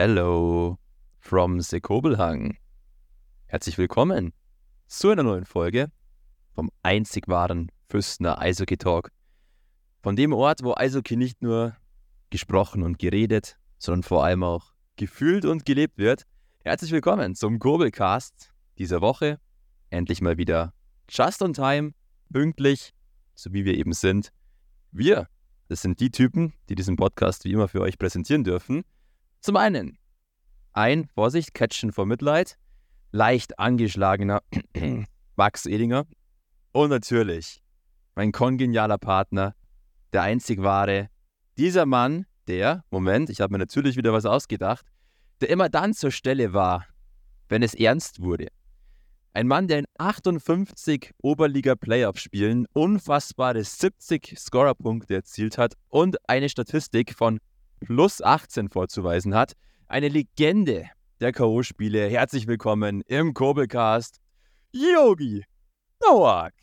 Hello from Sekobelhang. Herzlich willkommen zu einer neuen Folge vom einzig wahren Füstner Eishockey Talk. Von dem Ort, wo Eishockey nicht nur gesprochen und geredet, sondern vor allem auch gefühlt und gelebt wird. Herzlich willkommen zum Kurbelcast dieser Woche. Endlich mal wieder just on time, pünktlich, so wie wir eben sind. Wir, das sind die Typen, die diesen Podcast wie immer für euch präsentieren dürfen. Zum einen ein, Vorsicht, Catchen for Mitleid, leicht angeschlagener Max Edinger und natürlich mein kongenialer Partner, der einzig wahre, dieser Mann, der, Moment, ich habe mir natürlich wieder was ausgedacht, der immer dann zur Stelle war, wenn es ernst wurde. Ein Mann, der in 58 Oberliga-Playoff-Spielen unfassbare 70 Scorerpunkte erzielt hat und eine Statistik von plus 18 vorzuweisen hat. Eine Legende der K.O.-Spiele. Herzlich willkommen im Kobelcast, Yogi Nowak.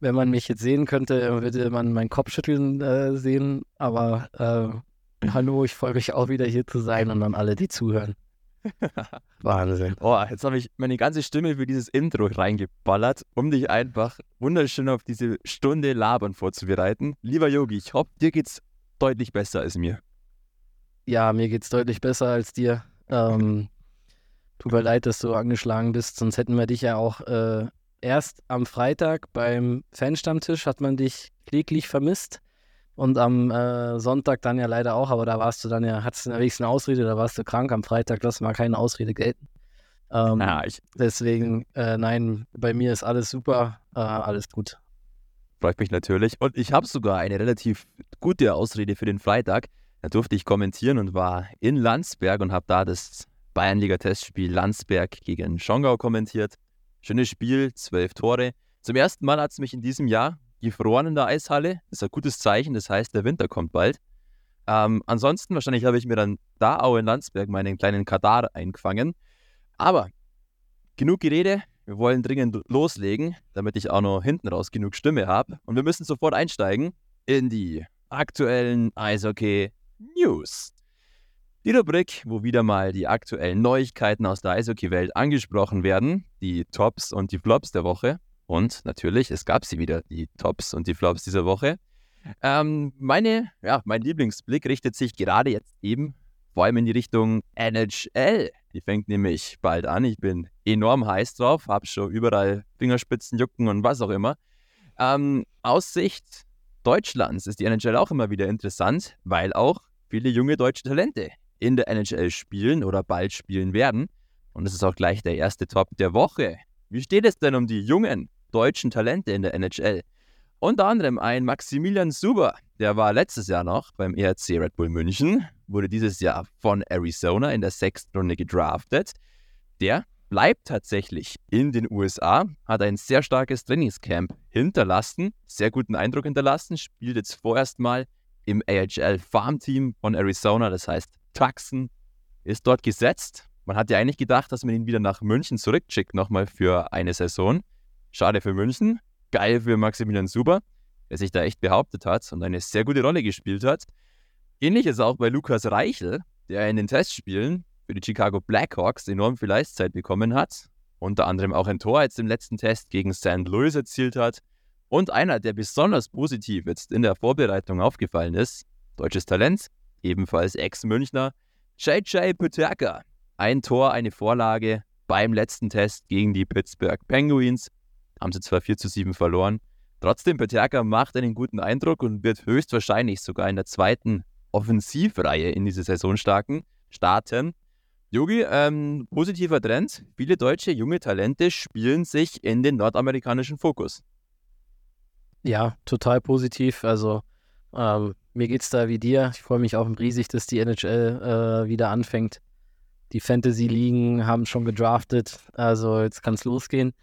Wenn man mich jetzt sehen könnte, würde man meinen Kopfschütteln äh, sehen. Aber äh, hallo, ich freue mich auch wieder hier zu sein und an alle, die zuhören. Wahnsinn. Oh, jetzt habe ich meine ganze Stimme für dieses Intro reingeballert, um dich einfach wunderschön auf diese Stunde Labern vorzubereiten. Lieber Yogi, ich hoffe, dir geht's deutlich besser als mir. Ja, mir geht's deutlich besser als dir. Ähm, tut mir leid, dass du angeschlagen bist, sonst hätten wir dich ja auch äh, erst am Freitag beim Fanstammtisch hat man dich kläglich vermisst. Und am äh, Sonntag dann ja leider auch, aber da warst du dann ja, hattest du wenigstens eine Ausrede, da warst du krank. Am Freitag lass mal keine Ausrede gelten. Ähm, Ja, ich deswegen, äh, nein, bei mir ist alles super, äh, alles gut. freut mich natürlich. Und ich habe sogar eine relativ gute Ausrede für den Freitag. Da durfte ich kommentieren und war in Landsberg und habe da das Bayernliga-Testspiel Landsberg gegen Schongau kommentiert. Schönes Spiel, zwölf Tore. Zum ersten Mal hat es mich in diesem Jahr gefroren in der Eishalle. Das ist ein gutes Zeichen, das heißt, der Winter kommt bald. Ähm, ansonsten, wahrscheinlich habe ich mir dann da auch in Landsberg meinen kleinen Kadar eingefangen. Aber genug Gerede, wir wollen dringend loslegen, damit ich auch noch hinten raus genug Stimme habe. Und wir müssen sofort einsteigen in die aktuellen Eishockey News. Die Rubrik, wo wieder mal die aktuellen Neuigkeiten aus der Eishockey-Welt angesprochen werden, die Tops und die Flops der Woche. Und natürlich, es gab sie wieder, die Tops und die Flops dieser Woche. Ähm, meine, ja, mein Lieblingsblick richtet sich gerade jetzt eben vor allem in die Richtung NHL. Die fängt nämlich bald an. Ich bin enorm heiß drauf, habe schon überall Fingerspitzen jucken und was auch immer. Ähm, aus Sicht Deutschlands ist die NHL auch immer wieder interessant, weil auch viele junge deutsche Talente in der NHL spielen oder bald spielen werden. Und das ist auch gleich der erste Top der Woche. Wie steht es denn um die jungen deutschen Talente in der NHL? Unter anderem ein Maximilian Suber, der war letztes Jahr noch beim ERC Red Bull München, wurde dieses Jahr von Arizona in der sechsten Runde gedraftet. Der bleibt tatsächlich in den USA, hat ein sehr starkes Trainingscamp hinterlassen, sehr guten Eindruck hinterlassen, spielt jetzt vorerst mal im AHL Farmteam von Arizona, das heißt Tucson, ist dort gesetzt. Man hat ja eigentlich gedacht, dass man ihn wieder nach München zurückschickt, nochmal für eine Saison. Schade für München, geil für Maximilian Suber, der sich da echt behauptet hat und eine sehr gute Rolle gespielt hat. Ähnlich ist auch bei Lukas Reichel, der in den Testspielen für die Chicago Blackhawks enorm viel Eiszeit bekommen hat. Unter anderem auch ein Tor jetzt im letzten Test gegen St. Louis erzielt hat. Und einer, der besonders positiv jetzt in der Vorbereitung aufgefallen ist, deutsches Talent, ebenfalls Ex-Münchner, JJ Peterka. Ein Tor, eine Vorlage beim letzten Test gegen die Pittsburgh Penguins. Haben sie zwar 4 zu 7 verloren. Trotzdem, Peterka macht einen guten Eindruck und wird höchstwahrscheinlich sogar in der zweiten Offensivreihe in diese Saison starten. Yogi, ähm, positiver Trend. Viele deutsche junge Talente spielen sich in den nordamerikanischen Fokus. Ja, total positiv. Also ähm, mir geht's da wie dir. Ich freue mich auch riesig, dass die NHL äh, wieder anfängt. Die Fantasy-Ligen haben schon gedraftet, also jetzt kann es losgehen.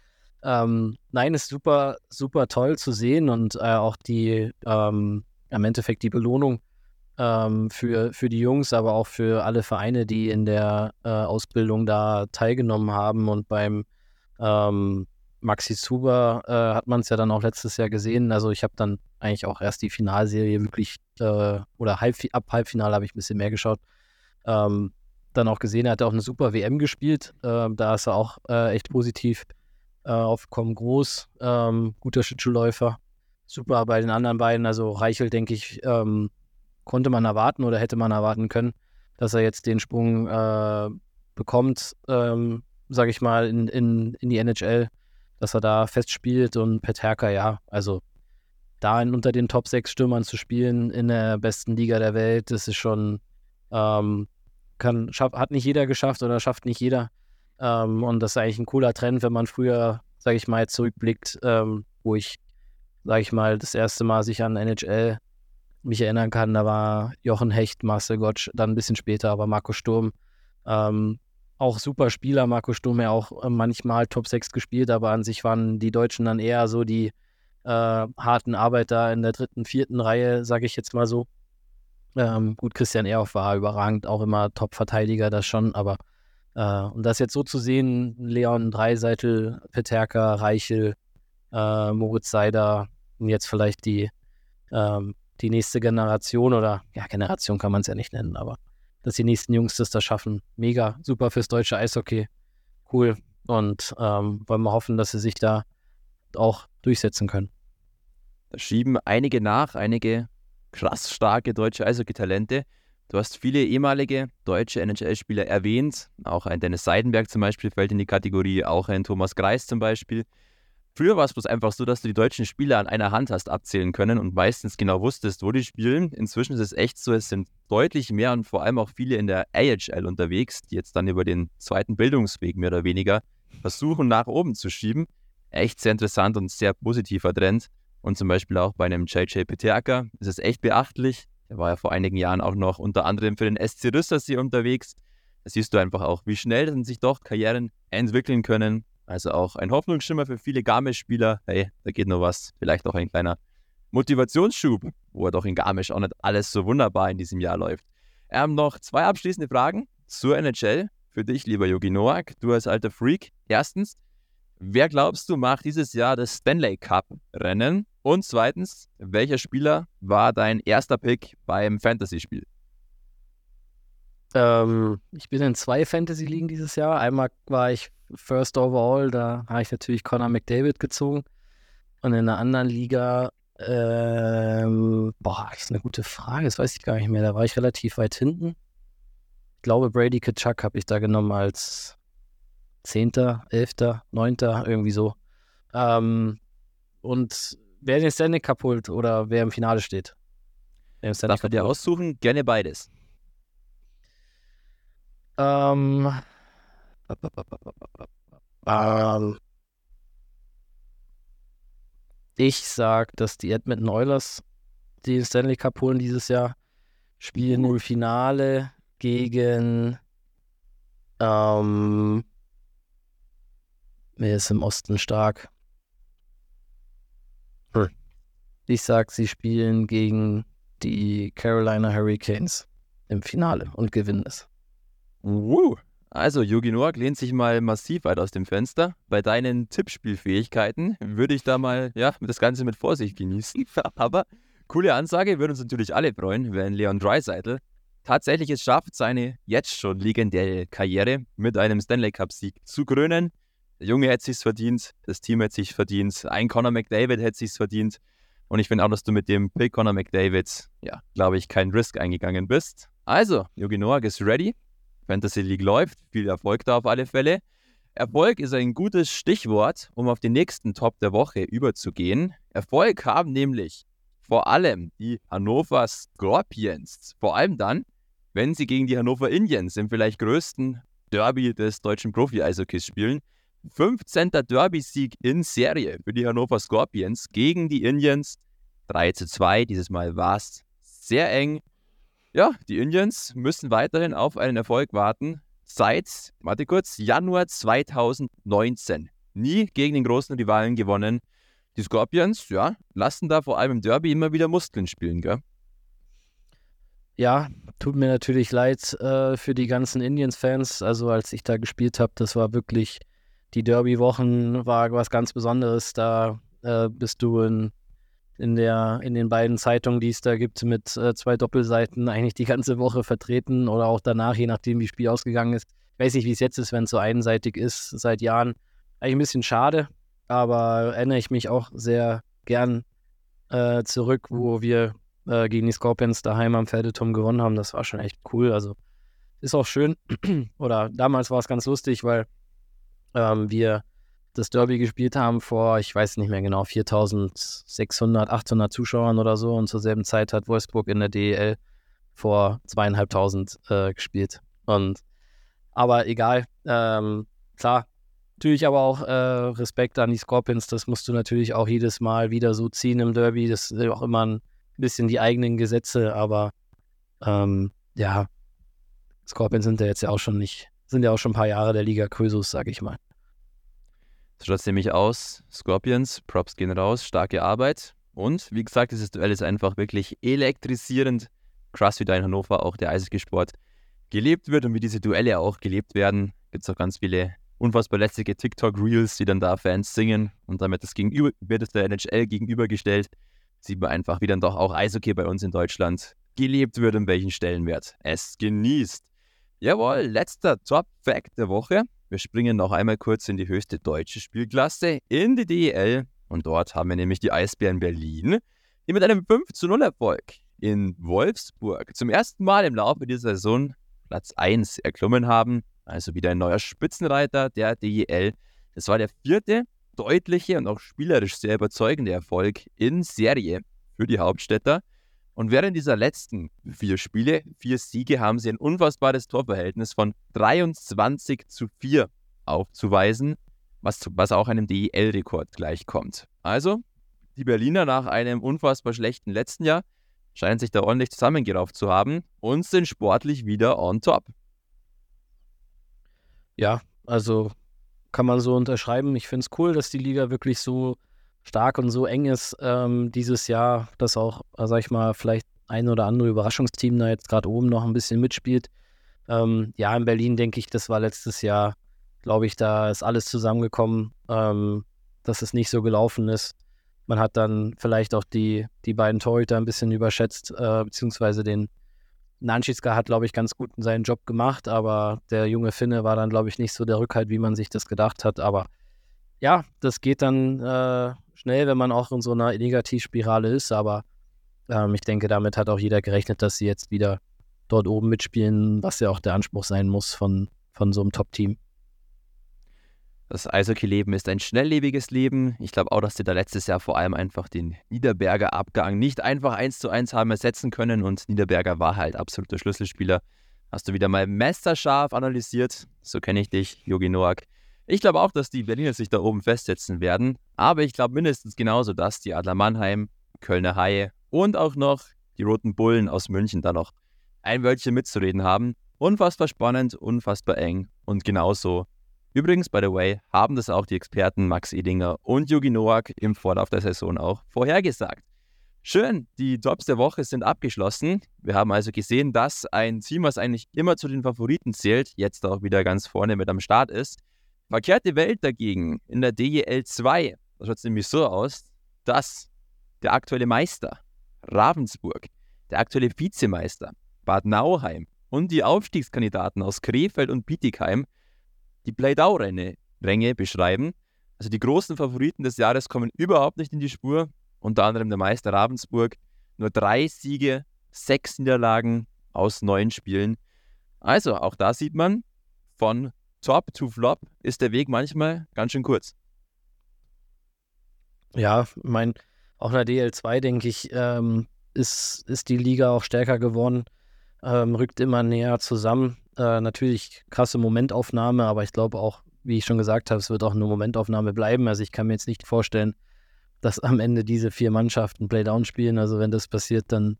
Ähm, nein, ist super, super toll zu sehen und äh, auch die, ähm, im Endeffekt die Belohnung ähm, für, für die Jungs, aber auch für alle Vereine, die in der äh, Ausbildung da teilgenommen haben. Und beim ähm, Maxi Zuber äh, hat man es ja dann auch letztes Jahr gesehen. Also ich habe dann eigentlich auch erst die Finalserie wirklich, äh, oder halb, ab Halbfinale habe ich ein bisschen mehr geschaut. Ähm, dann auch gesehen, er hat auch eine super WM gespielt. Ähm, da ist er auch äh, echt positiv äh, aufgekommen. Groß, ähm, guter Schlittschuhläufer. Super bei den anderen beiden. Also Reichel, denke ich, ähm, konnte man erwarten oder hätte man erwarten können, dass er jetzt den Sprung äh, bekommt, ähm, sage ich mal, in, in, in die NHL, dass er da festspielt und Peterka, ja, also da unter den Top 6 Stürmern zu spielen in der besten Liga der Welt, das ist schon, ähm, kann, schaff, hat nicht jeder geschafft oder schafft nicht jeder. Ähm, und das ist eigentlich ein cooler Trend, wenn man früher, sage ich mal, zurückblickt, ähm, wo ich, sage ich mal, das erste Mal sich an NHL mich erinnern kann, da war Jochen Hecht, Marcel Gottsch, dann ein bisschen später, aber Marco Sturm. Ähm, auch super Spieler, Marco Sturm ja auch äh, manchmal Top 6 gespielt, aber an sich waren die Deutschen dann eher so die äh, harten Arbeiter in der dritten, vierten Reihe, sage ich jetzt mal so. Ähm, gut, Christian Ehrhoff war überragend, auch immer Top-Verteidiger, das schon, aber äh, und das jetzt so zu sehen, Leon Dreiseitel, Peterka, Reichel, äh, Moritz Seider und jetzt vielleicht die ähm, die nächste Generation oder ja, Generation kann man es ja nicht nennen, aber dass die nächsten Jungs das da schaffen. Mega, super fürs deutsche Eishockey. Cool. Und ähm, wollen wir hoffen, dass sie sich da auch durchsetzen können. Da schieben einige nach, einige krass starke deutsche Eishockey-Talente. Du hast viele ehemalige deutsche NHL-Spieler erwähnt. Auch ein Dennis Seidenberg zum Beispiel fällt in die Kategorie, auch ein Thomas Greis zum Beispiel. Früher war es bloß einfach so, dass du die deutschen Spieler an einer Hand hast abzählen können und meistens genau wusstest, wo die spielen. Inzwischen ist es echt so, es sind deutlich mehr und vor allem auch viele in der AHL unterwegs, die jetzt dann über den zweiten Bildungsweg mehr oder weniger versuchen, nach oben zu schieben. Echt sehr interessant und sehr positiver Trend. Und zum Beispiel auch bei einem JJ Peterka ist es echt beachtlich. Der war ja vor einigen Jahren auch noch unter anderem für den SC Rüstersee unterwegs. Da siehst du einfach auch, wie schnell sich doch Karrieren entwickeln können also auch ein Hoffnungsschimmer für viele Garmisch-Spieler. Hey, da geht noch was. Vielleicht auch ein kleiner Motivationsschub, wo er doch in Garmisch auch nicht alles so wunderbar in diesem Jahr läuft. Ähm, noch zwei abschließende Fragen zur NHL. Für dich, lieber Yogi Noak, du als alter Freak. Erstens, wer glaubst du macht dieses Jahr das Stanley Cup-Rennen? Und zweitens, welcher Spieler war dein erster Pick beim Fantasy-Spiel? Ähm, ich bin in zwei Fantasy-Ligen dieses Jahr. Einmal war ich First Overall, da habe ich natürlich Connor McDavid gezogen. Und in einer anderen Liga, ähm, boah, das ist eine gute Frage, das weiß ich gar nicht mehr. Da war ich relativ weit hinten. Ich glaube, Brady Kachuk habe ich da genommen als Zehnter, Elfter, Neunter, irgendwie so. Ähm, und wer den Stanley Cup holt oder wer im Finale steht. Darf man dir aussuchen? Gerne beides. Ähm, ähm, ich sag, dass die Edmonton Oilers den Stanley Cup holen dieses Jahr, spielen im Finale gegen ähm, wer ist im Osten stark? Hm. Ich sag, sie spielen gegen die Carolina Hurricanes im Finale und gewinnen es. Uh, also, Yogi Noak lehnt sich mal massiv weit aus dem Fenster. Bei deinen Tippspielfähigkeiten würde ich da mal, ja, das Ganze mit Vorsicht genießen. Aber coole Ansage, würde uns natürlich alle freuen, wenn Leon Dreiseitel tatsächlich es schafft, seine jetzt schon legendäre Karriere mit einem Stanley Cup-Sieg zu krönen. Der Junge hätte sich's verdient, das Team hätte sich verdient, ein Conor McDavid hätte sich's verdient. Und ich finde auch, dass du mit dem Pick Conor McDavid, ja, glaube ich, keinen Risk eingegangen bist. Also, Yogi Noak ist ready. Fantasy League läuft. Viel Erfolg da auf alle Fälle. Erfolg ist ein gutes Stichwort, um auf den nächsten Top der Woche überzugehen. Erfolg haben nämlich vor allem die Hannover Scorpions. Vor allem dann, wenn sie gegen die Hannover Indians im vielleicht größten Derby des deutschen Profi-Eishockeys spielen. 15. Derby-Sieg in Serie für die Hannover Scorpions gegen die Indians. 3 zu 2. Dieses Mal war es sehr eng. Ja, die Indians müssen weiterhin auf einen Erfolg warten. Seit, warte kurz, Januar 2019. Nie gegen den großen Rivalen gewonnen. Die Scorpions, ja, lassen da vor allem im Derby immer wieder Muskeln spielen, gell? Ja, tut mir natürlich leid äh, für die ganzen Indians-Fans. Also als ich da gespielt habe, das war wirklich, die Derby-Wochen war was ganz Besonderes. Da äh, bist du in in, der, in den beiden Zeitungen, die es da gibt, mit äh, zwei Doppelseiten eigentlich die ganze Woche vertreten oder auch danach, je nachdem, wie das Spiel ausgegangen ist. Ich weiß nicht, wie es jetzt ist, wenn es so einseitig ist seit Jahren. Eigentlich ein bisschen schade, aber erinnere ich mich auch sehr gern äh, zurück, wo wir äh, gegen die Scorpions daheim am Pferdeturm gewonnen haben. Das war schon echt cool. Also ist auch schön. Oder damals war es ganz lustig, weil ähm, wir das Derby gespielt haben vor, ich weiß nicht mehr genau, 4600, 800 Zuschauern oder so. Und zur selben Zeit hat Wolfsburg in der DEL vor zweieinhalbtausend äh, gespielt. Und aber egal, ähm, klar, natürlich aber auch äh, Respekt an die Scorpions. Das musst du natürlich auch jedes Mal wieder so ziehen im Derby. Das sind auch immer ein bisschen die eigenen Gesetze, aber ähm, ja, Scorpions sind ja jetzt ja auch schon nicht, sind ja auch schon ein paar Jahre der Liga Krösus, sag ich mal. So schaut es nämlich aus. Scorpions, Props gehen raus, starke Arbeit. Und wie gesagt, dieses Duell ist einfach wirklich elektrisierend. Krass, wie da in Hannover auch der Eishockeysport gelebt wird und wie diese Duelle auch gelebt werden. Gibt es auch ganz viele unfassbar lässige TikTok-Reels, die dann da Fans singen und damit das Gegenüber, wird es der NHL gegenübergestellt. Sieht man einfach, wie dann doch auch Eishockey bei uns in Deutschland gelebt wird und welchen Stellenwert es genießt. Jawohl, letzter Top-Fact der Woche. Wir springen noch einmal kurz in die höchste deutsche Spielklasse, in die DEL. Und dort haben wir nämlich die Eisbären Berlin, die mit einem 5 zu 0 Erfolg in Wolfsburg zum ersten Mal im Laufe dieser Saison Platz 1 erklommen haben. Also wieder ein neuer Spitzenreiter der DEL. Das war der vierte deutliche und auch spielerisch sehr überzeugende Erfolg in Serie für die Hauptstädter. Und während dieser letzten vier Spiele, vier Siege, haben sie ein unfassbares Torverhältnis von 23 zu 4 aufzuweisen, was, was auch einem DEL-Rekord gleichkommt. Also, die Berliner nach einem unfassbar schlechten letzten Jahr scheinen sich da ordentlich zusammengerauft zu haben und sind sportlich wieder on top. Ja, also kann man so unterschreiben. Ich finde es cool, dass die Liga wirklich so stark und so eng ist ähm, dieses Jahr, dass auch, äh, sag ich mal, vielleicht ein oder andere Überraschungsteam da jetzt gerade oben noch ein bisschen mitspielt. Ähm, ja, in Berlin denke ich, das war letztes Jahr, glaube ich, da ist alles zusammengekommen, ähm, dass es nicht so gelaufen ist. Man hat dann vielleicht auch die, die beiden Torhüter ein bisschen überschätzt, äh, beziehungsweise den Nanschitzka hat, glaube ich, ganz gut seinen Job gemacht, aber der junge Finne war dann, glaube ich, nicht so der Rückhalt, wie man sich das gedacht hat. Aber ja, das geht dann äh, schnell, wenn man auch in so einer Negativspirale ist, aber ähm, ich denke, damit hat auch jeder gerechnet, dass sie jetzt wieder dort oben mitspielen, was ja auch der Anspruch sein muss von, von so einem Top-Team. Das Eishockey-Leben ist ein schnelllebiges Leben. Ich glaube auch, dass sie da letztes Jahr vor allem einfach den Niederberger Abgang nicht einfach eins zu eins haben ersetzen können und Niederberger war halt absoluter Schlüsselspieler. Hast du wieder mal messerscharf analysiert. So kenne ich dich, Yogi Noak. Ich glaube auch, dass die Berliner sich da oben festsetzen werden. Aber ich glaube mindestens genauso, dass die Adler Mannheim, Kölner Haie und auch noch die Roten Bullen aus München da noch ein Wörtchen mitzureden haben. Unfassbar spannend, unfassbar eng und genauso. Übrigens, by the way, haben das auch die Experten Max Edinger und Yugi Noak im Vorlauf der Saison auch vorhergesagt. Schön, die Jobs der Woche sind abgeschlossen. Wir haben also gesehen, dass ein Team, was eigentlich immer zu den Favoriten zählt, jetzt auch wieder ganz vorne mit am Start ist. Verkehrte Welt dagegen in der DEL 2, da schaut es nämlich so aus, dass der aktuelle Meister Ravensburg, der aktuelle Vizemeister Bad Nauheim und die Aufstiegskandidaten aus Krefeld und Bietigheim die Playdau-Ränge beschreiben. Also die großen Favoriten des Jahres kommen überhaupt nicht in die Spur. Unter anderem der Meister Ravensburg. Nur drei Siege, sechs Niederlagen aus neun Spielen. Also auch da sieht man, von Top to Flop ist der Weg manchmal ganz schön kurz. Ja, mein, auch in der DL2, denke ich, ähm, ist, ist die Liga auch stärker geworden, ähm, rückt immer näher zusammen. Äh, natürlich krasse Momentaufnahme, aber ich glaube auch, wie ich schon gesagt habe, es wird auch eine Momentaufnahme bleiben. Also ich kann mir jetzt nicht vorstellen, dass am Ende diese vier Mannschaften Playdown spielen. Also wenn das passiert, dann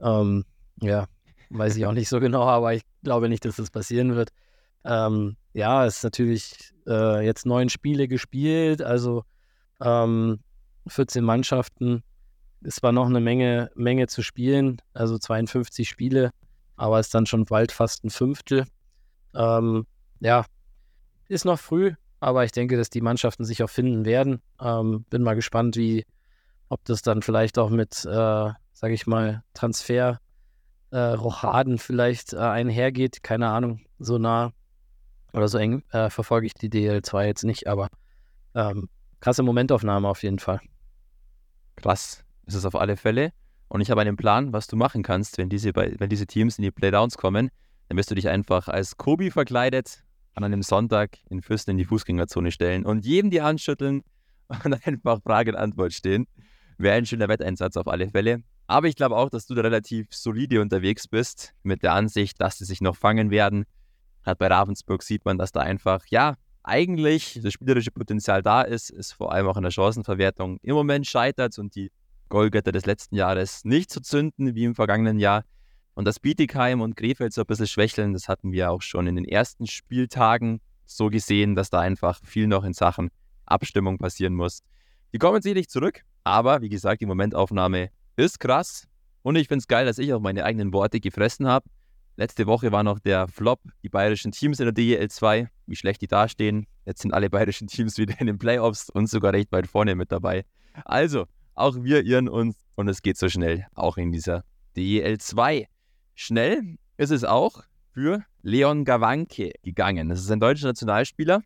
ähm, ja, weiß ich auch nicht so genau, aber ich glaube nicht, dass das passieren wird. Ähm, ja, es ist natürlich äh, jetzt neun Spiele gespielt, also ähm, 14 Mannschaften. Es war noch eine Menge, Menge zu spielen, also 52 Spiele, aber ist dann schon bald fast ein Fünftel. Ähm, ja, ist noch früh, aber ich denke, dass die Mannschaften sich auch finden werden. Ähm, bin mal gespannt, wie, Ob das dann vielleicht auch mit, äh, sage ich mal, Transfer äh, Rochaden vielleicht äh, einhergeht, keine Ahnung, so nah oder so eng äh, verfolge ich die DL2 jetzt nicht, aber ähm, krasse Momentaufnahme auf jeden Fall. Krass, ist es auf alle Fälle. Und ich habe einen Plan, was du machen kannst, wenn diese, wenn diese Teams in die Playdowns kommen. Dann wirst du dich einfach als Kobi verkleidet an einem Sonntag in Fürsten in die Fußgängerzone stellen und jedem die Hand schütteln und einfach Frage und Antwort stehen. Wäre ein schöner Wetteinsatz auf alle Fälle. Aber ich glaube auch, dass du da relativ solide unterwegs bist mit der Ansicht, dass sie sich noch fangen werden. Hat bei Ravensburg sieht man, dass da einfach, ja, eigentlich das spielerische Potenzial da ist, ist vor allem auch in der Chancenverwertung im Moment scheitert und die Goalgetter des letzten Jahres nicht zu zünden wie im vergangenen Jahr. Und dass Bietigheim und Krefeld so ein bisschen schwächeln, das hatten wir auch schon in den ersten Spieltagen so gesehen, dass da einfach viel noch in Sachen Abstimmung passieren muss. Die kommen sicherlich zurück, aber wie gesagt, die Momentaufnahme ist krass. Und ich finde es geil, dass ich auch meine eigenen Worte gefressen habe. Letzte Woche war noch der Flop, die bayerischen Teams in der DEL 2, wie schlecht die dastehen. Jetzt sind alle bayerischen Teams wieder in den Playoffs und sogar recht weit vorne mit dabei. Also, auch wir irren uns und es geht so schnell, auch in dieser DEL 2. Schnell ist es auch für Leon Gawanke gegangen. Das ist ein deutscher Nationalspieler,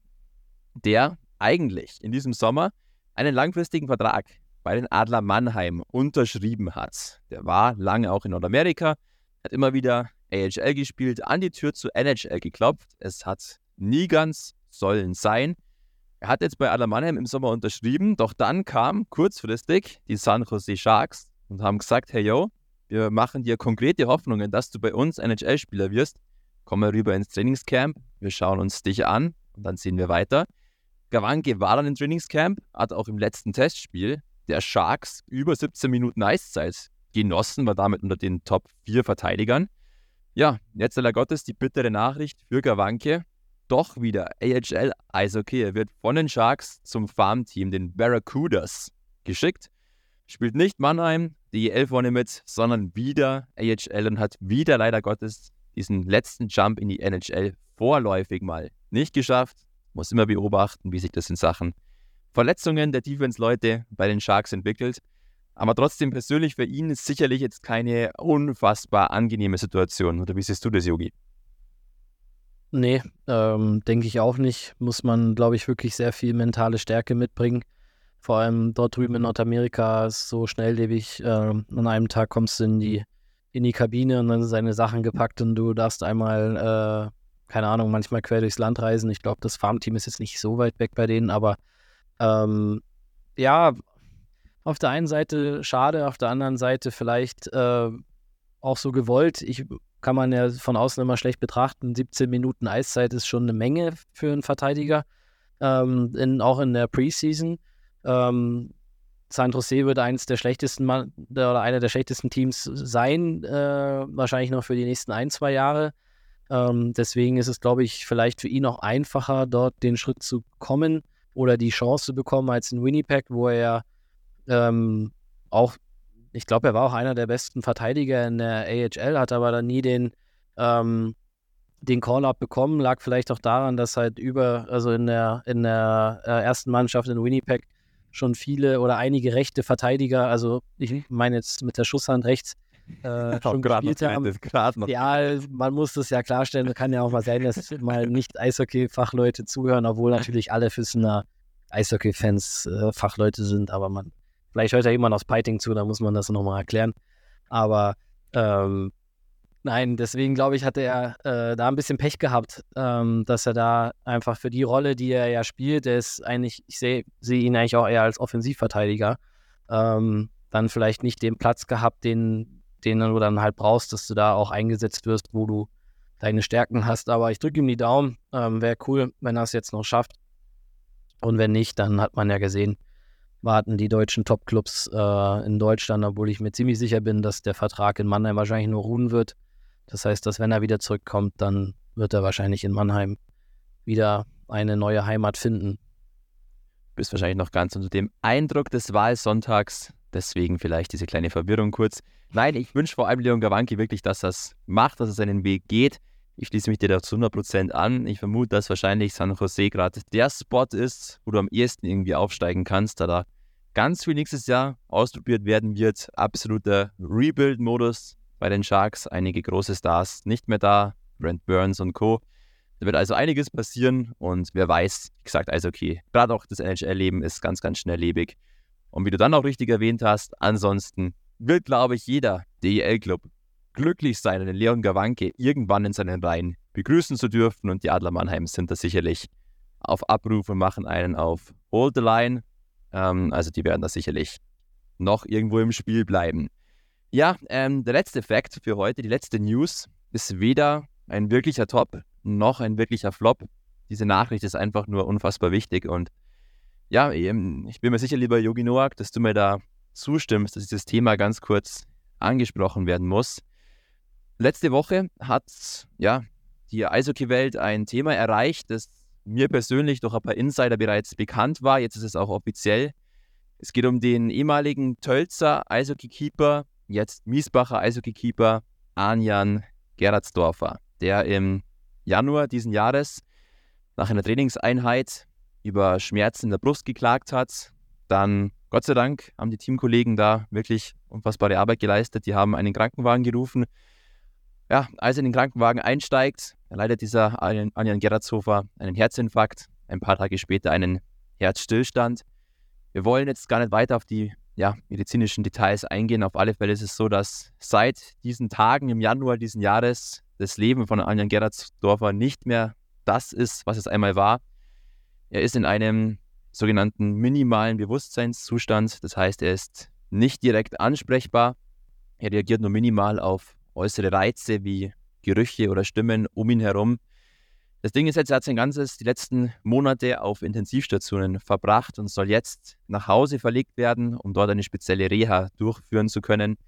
der eigentlich in diesem Sommer einen langfristigen Vertrag bei den Adler Mannheim unterschrieben hat. Der war lange auch in Nordamerika, hat immer wieder AHL gespielt, an die Tür zu NHL geklopft. Es hat nie ganz sollen sein. Er hat jetzt bei Adler im Sommer unterschrieben, doch dann kam kurzfristig die San Jose Sharks und haben gesagt, hey yo, wir machen dir konkrete Hoffnungen, dass du bei uns NHL-Spieler wirst. Komm mal rüber ins Trainingscamp, wir schauen uns dich an und dann sehen wir weiter. Gawanke war dann im Trainingscamp, hat auch im letzten Testspiel der Sharks über 17 Minuten Eiszeit genossen, war damit unter den Top 4 Verteidigern. Ja, jetzt leider Gottes die bittere Nachricht für Gawanke. Doch wieder AHL Eishockey. Er wird von den Sharks zum Farmteam, den Barracudas, geschickt. Spielt nicht Mannheim, die EL vorne mit, sondern wieder AHL und hat wieder leider Gottes diesen letzten Jump in die NHL vorläufig mal nicht geschafft. Muss immer beobachten, wie sich das in Sachen Verletzungen der Defense-Leute bei den Sharks entwickelt. Aber trotzdem persönlich für ihn ist sicherlich jetzt keine unfassbar angenehme Situation. Oder wie siehst du das, Yogi? Nee, ähm, denke ich auch nicht. Muss man, glaube ich, wirklich sehr viel mentale Stärke mitbringen. Vor allem dort drüben in Nordamerika ist so schnelllebig. Äh, an einem Tag kommst du in die, in die Kabine und dann sind seine Sachen gepackt und du darfst einmal, äh, keine Ahnung, manchmal quer durchs Land reisen. Ich glaube, das Farmteam ist jetzt nicht so weit weg bei denen, aber ähm, ja, auf der einen Seite schade, auf der anderen Seite vielleicht äh, auch so gewollt. Ich kann man ja von außen immer schlecht betrachten. 17 Minuten Eiszeit ist schon eine Menge für einen Verteidiger, ähm, in, auch in der Preseason. Ähm, San Jose wird eines der schlechtesten Mann, oder einer der schlechtesten Teams sein, äh, wahrscheinlich noch für die nächsten ein, zwei Jahre. Ähm, deswegen ist es, glaube ich, vielleicht für ihn auch einfacher, dort den Schritt zu kommen oder die Chance zu bekommen als in Winnipeg, wo er ähm, auch, ich glaube, er war auch einer der besten Verteidiger in der AHL, hat aber dann nie den, ähm, den Call-Up bekommen. Lag vielleicht auch daran, dass halt über, also in der, in der äh, ersten Mannschaft in Winnipeg schon viele oder einige rechte Verteidiger, also ich mhm. meine jetzt mit der Schusshand rechts, äh, schon gespielt haben. Ja, man muss das ja klarstellen. Kann ja auch mal sein, dass mal nicht Eishockey-Fachleute zuhören, obwohl natürlich alle Füssener Eishockey-Fans äh, Fachleute sind, aber man, vielleicht hört ja jemand aus Piting zu, da muss man das nochmal erklären. Aber ähm, Nein, deswegen glaube ich, hat er äh, da ein bisschen Pech gehabt, ähm, dass er da einfach für die Rolle, die er ja spielt, der ist eigentlich, ich sehe seh ihn eigentlich auch eher als Offensivverteidiger, ähm, dann vielleicht nicht den Platz gehabt, den, den du dann halt brauchst, dass du da auch eingesetzt wirst, wo du deine Stärken hast. Aber ich drücke ihm die Daumen. Ähm, Wäre cool, wenn er es jetzt noch schafft. Und wenn nicht, dann hat man ja gesehen, warten die deutschen Topclubs äh, in Deutschland, obwohl ich mir ziemlich sicher bin, dass der Vertrag in Mannheim wahrscheinlich nur ruhen wird. Das heißt, dass wenn er wieder zurückkommt, dann wird er wahrscheinlich in Mannheim wieder eine neue Heimat finden. Bist wahrscheinlich noch ganz unter dem Eindruck des Wahlsonntags, deswegen vielleicht diese kleine Verwirrung kurz. Nein, ich wünsche vor allem Leon Gawanki wirklich, dass er es macht, dass er seinen Weg geht. Ich schließe mich dir da zu 100% an. Ich vermute, dass wahrscheinlich San Jose gerade der Spot ist, wo du am ehesten irgendwie aufsteigen kannst, da da ganz viel nächstes Jahr ausprobiert werden wird. Absoluter Rebuild-Modus bei den Sharks. Einige große Stars nicht mehr da. Brent Burns und Co. Da wird also einiges passieren und wer weiß, wie gesagt, also okay, gerade auch das NHL-Leben ist ganz, ganz schnelllebig. Und wie du dann auch richtig erwähnt hast, ansonsten wird, glaube ich, jeder DEL-Club glücklich sein, einen Leon Gawanke irgendwann in seinen Reihen begrüßen zu dürfen und die Adler Mannheim sind da sicherlich auf Abruf und machen einen auf Hold the Line. Ähm, also die werden da sicherlich noch irgendwo im Spiel bleiben. Ja, ähm, der letzte Fakt für heute, die letzte News, ist weder ein wirklicher Top noch ein wirklicher Flop. Diese Nachricht ist einfach nur unfassbar wichtig und ja, ich bin mir sicher, lieber Yogi Noak, dass du mir da zustimmst, dass dieses Thema ganz kurz angesprochen werden muss. Letzte Woche hat ja die Eishockey-Welt ein Thema erreicht, das mir persönlich durch ein paar Insider bereits bekannt war. Jetzt ist es auch offiziell. Es geht um den ehemaligen Tölzer Eishockey-Keeper, jetzt Miesbacher Eishockey-Keeper Anjan Gerardsdorfer, der im Januar diesen Jahres nach einer Trainingseinheit über Schmerzen in der Brust geklagt hat. Dann, Gott sei Dank, haben die Teamkollegen da wirklich unfassbare Arbeit geleistet. Die haben einen Krankenwagen gerufen. Ja, als er in den Krankenwagen einsteigt, erleidet dieser Anjan Gerardshofer einen Herzinfarkt, ein paar Tage später einen Herzstillstand. Wir wollen jetzt gar nicht weiter auf die ja, medizinischen Details eingehen. Auf alle Fälle ist es so, dass seit diesen Tagen im Januar diesen Jahres das Leben von Anjan Gerardsdorfer nicht mehr das ist, was es einmal war. Er ist in einem sogenannten minimalen Bewusstseinszustand. Das heißt, er ist nicht direkt ansprechbar. Er reagiert nur minimal auf äußere Reize wie Gerüche oder Stimmen um ihn herum. Das Ding ist jetzt, er hat sein ganzes, die letzten Monate auf Intensivstationen verbracht und soll jetzt nach Hause verlegt werden, um dort eine spezielle Reha durchführen zu können.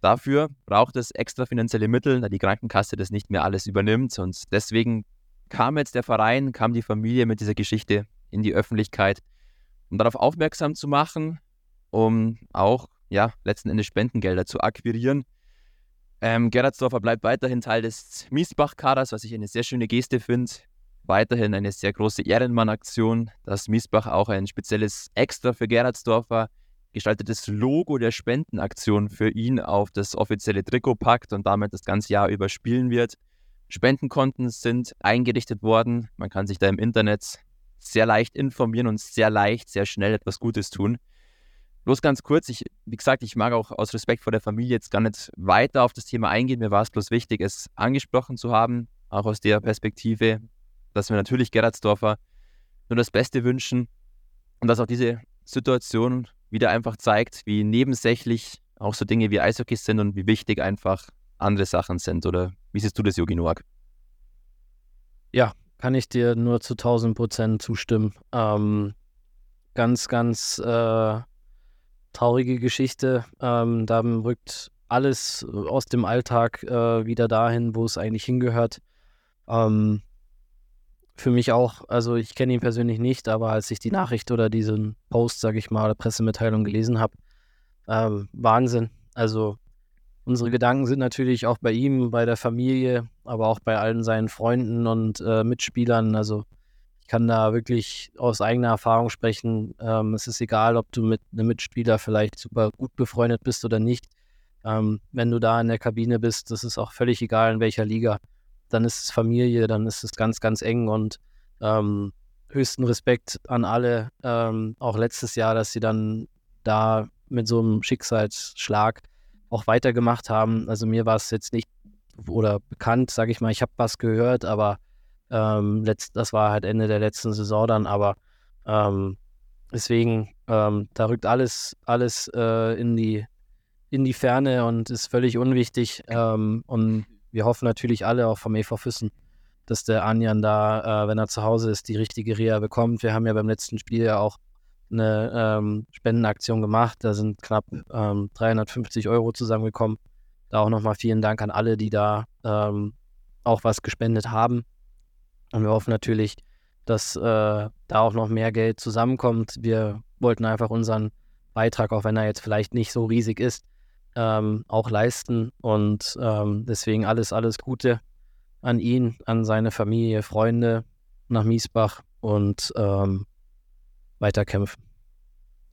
Dafür braucht es extra finanzielle Mittel, da die Krankenkasse das nicht mehr alles übernimmt. Und deswegen kam jetzt der Verein, kam die Familie mit dieser Geschichte in die Öffentlichkeit, um darauf aufmerksam zu machen, um auch ja, letzten Endes Spendengelder zu akquirieren. Ähm, Gerardsdorfer bleibt weiterhin Teil des Miesbach-Kaders, was ich eine sehr schöne Geste finde. Weiterhin eine sehr große Ehrenmann-Aktion, dass Miesbach auch ein spezielles Extra für Gerardsdorfer gestaltetes Logo der Spendenaktion für ihn auf das offizielle Trikot packt und damit das ganze Jahr über spielen wird. Spendenkonten sind eingerichtet worden. Man kann sich da im Internet sehr leicht informieren und sehr leicht, sehr schnell etwas Gutes tun. Bloß ganz kurz, ich, wie gesagt, ich mag auch aus Respekt vor der Familie jetzt gar nicht weiter auf das Thema eingehen. Mir war es bloß wichtig, es angesprochen zu haben, auch aus der Perspektive, dass wir natürlich Gerardsdorfer nur das Beste wünschen und dass auch diese Situation wieder einfach zeigt, wie nebensächlich auch so Dinge wie Eishockey sind und wie wichtig einfach andere Sachen sind. Oder wie siehst du das, Yogi Noak? Ja, kann ich dir nur zu 1000 Prozent zustimmen. Ähm, ganz, ganz äh, traurige Geschichte. Ähm, da rückt alles aus dem Alltag äh, wieder dahin, wo es eigentlich hingehört. Ähm, für mich auch, also ich kenne ihn persönlich nicht, aber als ich die Nachricht oder diesen Post, sage ich mal, oder Pressemitteilung gelesen habe, ähm, Wahnsinn. Also unsere Gedanken sind natürlich auch bei ihm, bei der Familie, aber auch bei allen seinen Freunden und äh, Mitspielern. Also ich kann da wirklich aus eigener Erfahrung sprechen. Ähm, es ist egal, ob du mit einem Mitspieler vielleicht super gut befreundet bist oder nicht. Ähm, wenn du da in der Kabine bist, das ist auch völlig egal, in welcher Liga. Dann ist es Familie, dann ist es ganz, ganz eng und ähm, höchsten Respekt an alle, ähm, auch letztes Jahr, dass sie dann da mit so einem Schicksalsschlag auch weitergemacht haben. Also mir war es jetzt nicht oder bekannt, sage ich mal, ich habe was gehört, aber ähm, letzt, das war halt Ende der letzten Saison dann, aber ähm, deswegen, ähm, da rückt alles, alles äh, in, die, in die Ferne und ist völlig unwichtig. Ähm, und wir hoffen natürlich alle auch vom EV Füssen, dass der Anjan da, äh, wenn er zu Hause ist, die richtige Reha bekommt. Wir haben ja beim letzten Spiel ja auch eine ähm, Spendenaktion gemacht. Da sind knapp 350 ähm, Euro zusammengekommen. Da auch nochmal vielen Dank an alle, die da auch was gespendet haben. Und wir hoffen natürlich, dass äh, da auch noch mehr Geld zusammenkommt. Wir wollten einfach unseren Beitrag, auch wenn er jetzt vielleicht nicht so riesig ist, ähm, auch leisten. Und ähm, deswegen alles, alles Gute an ihn, an seine Familie, Freunde nach Miesbach und ähm, weiterkämpfen.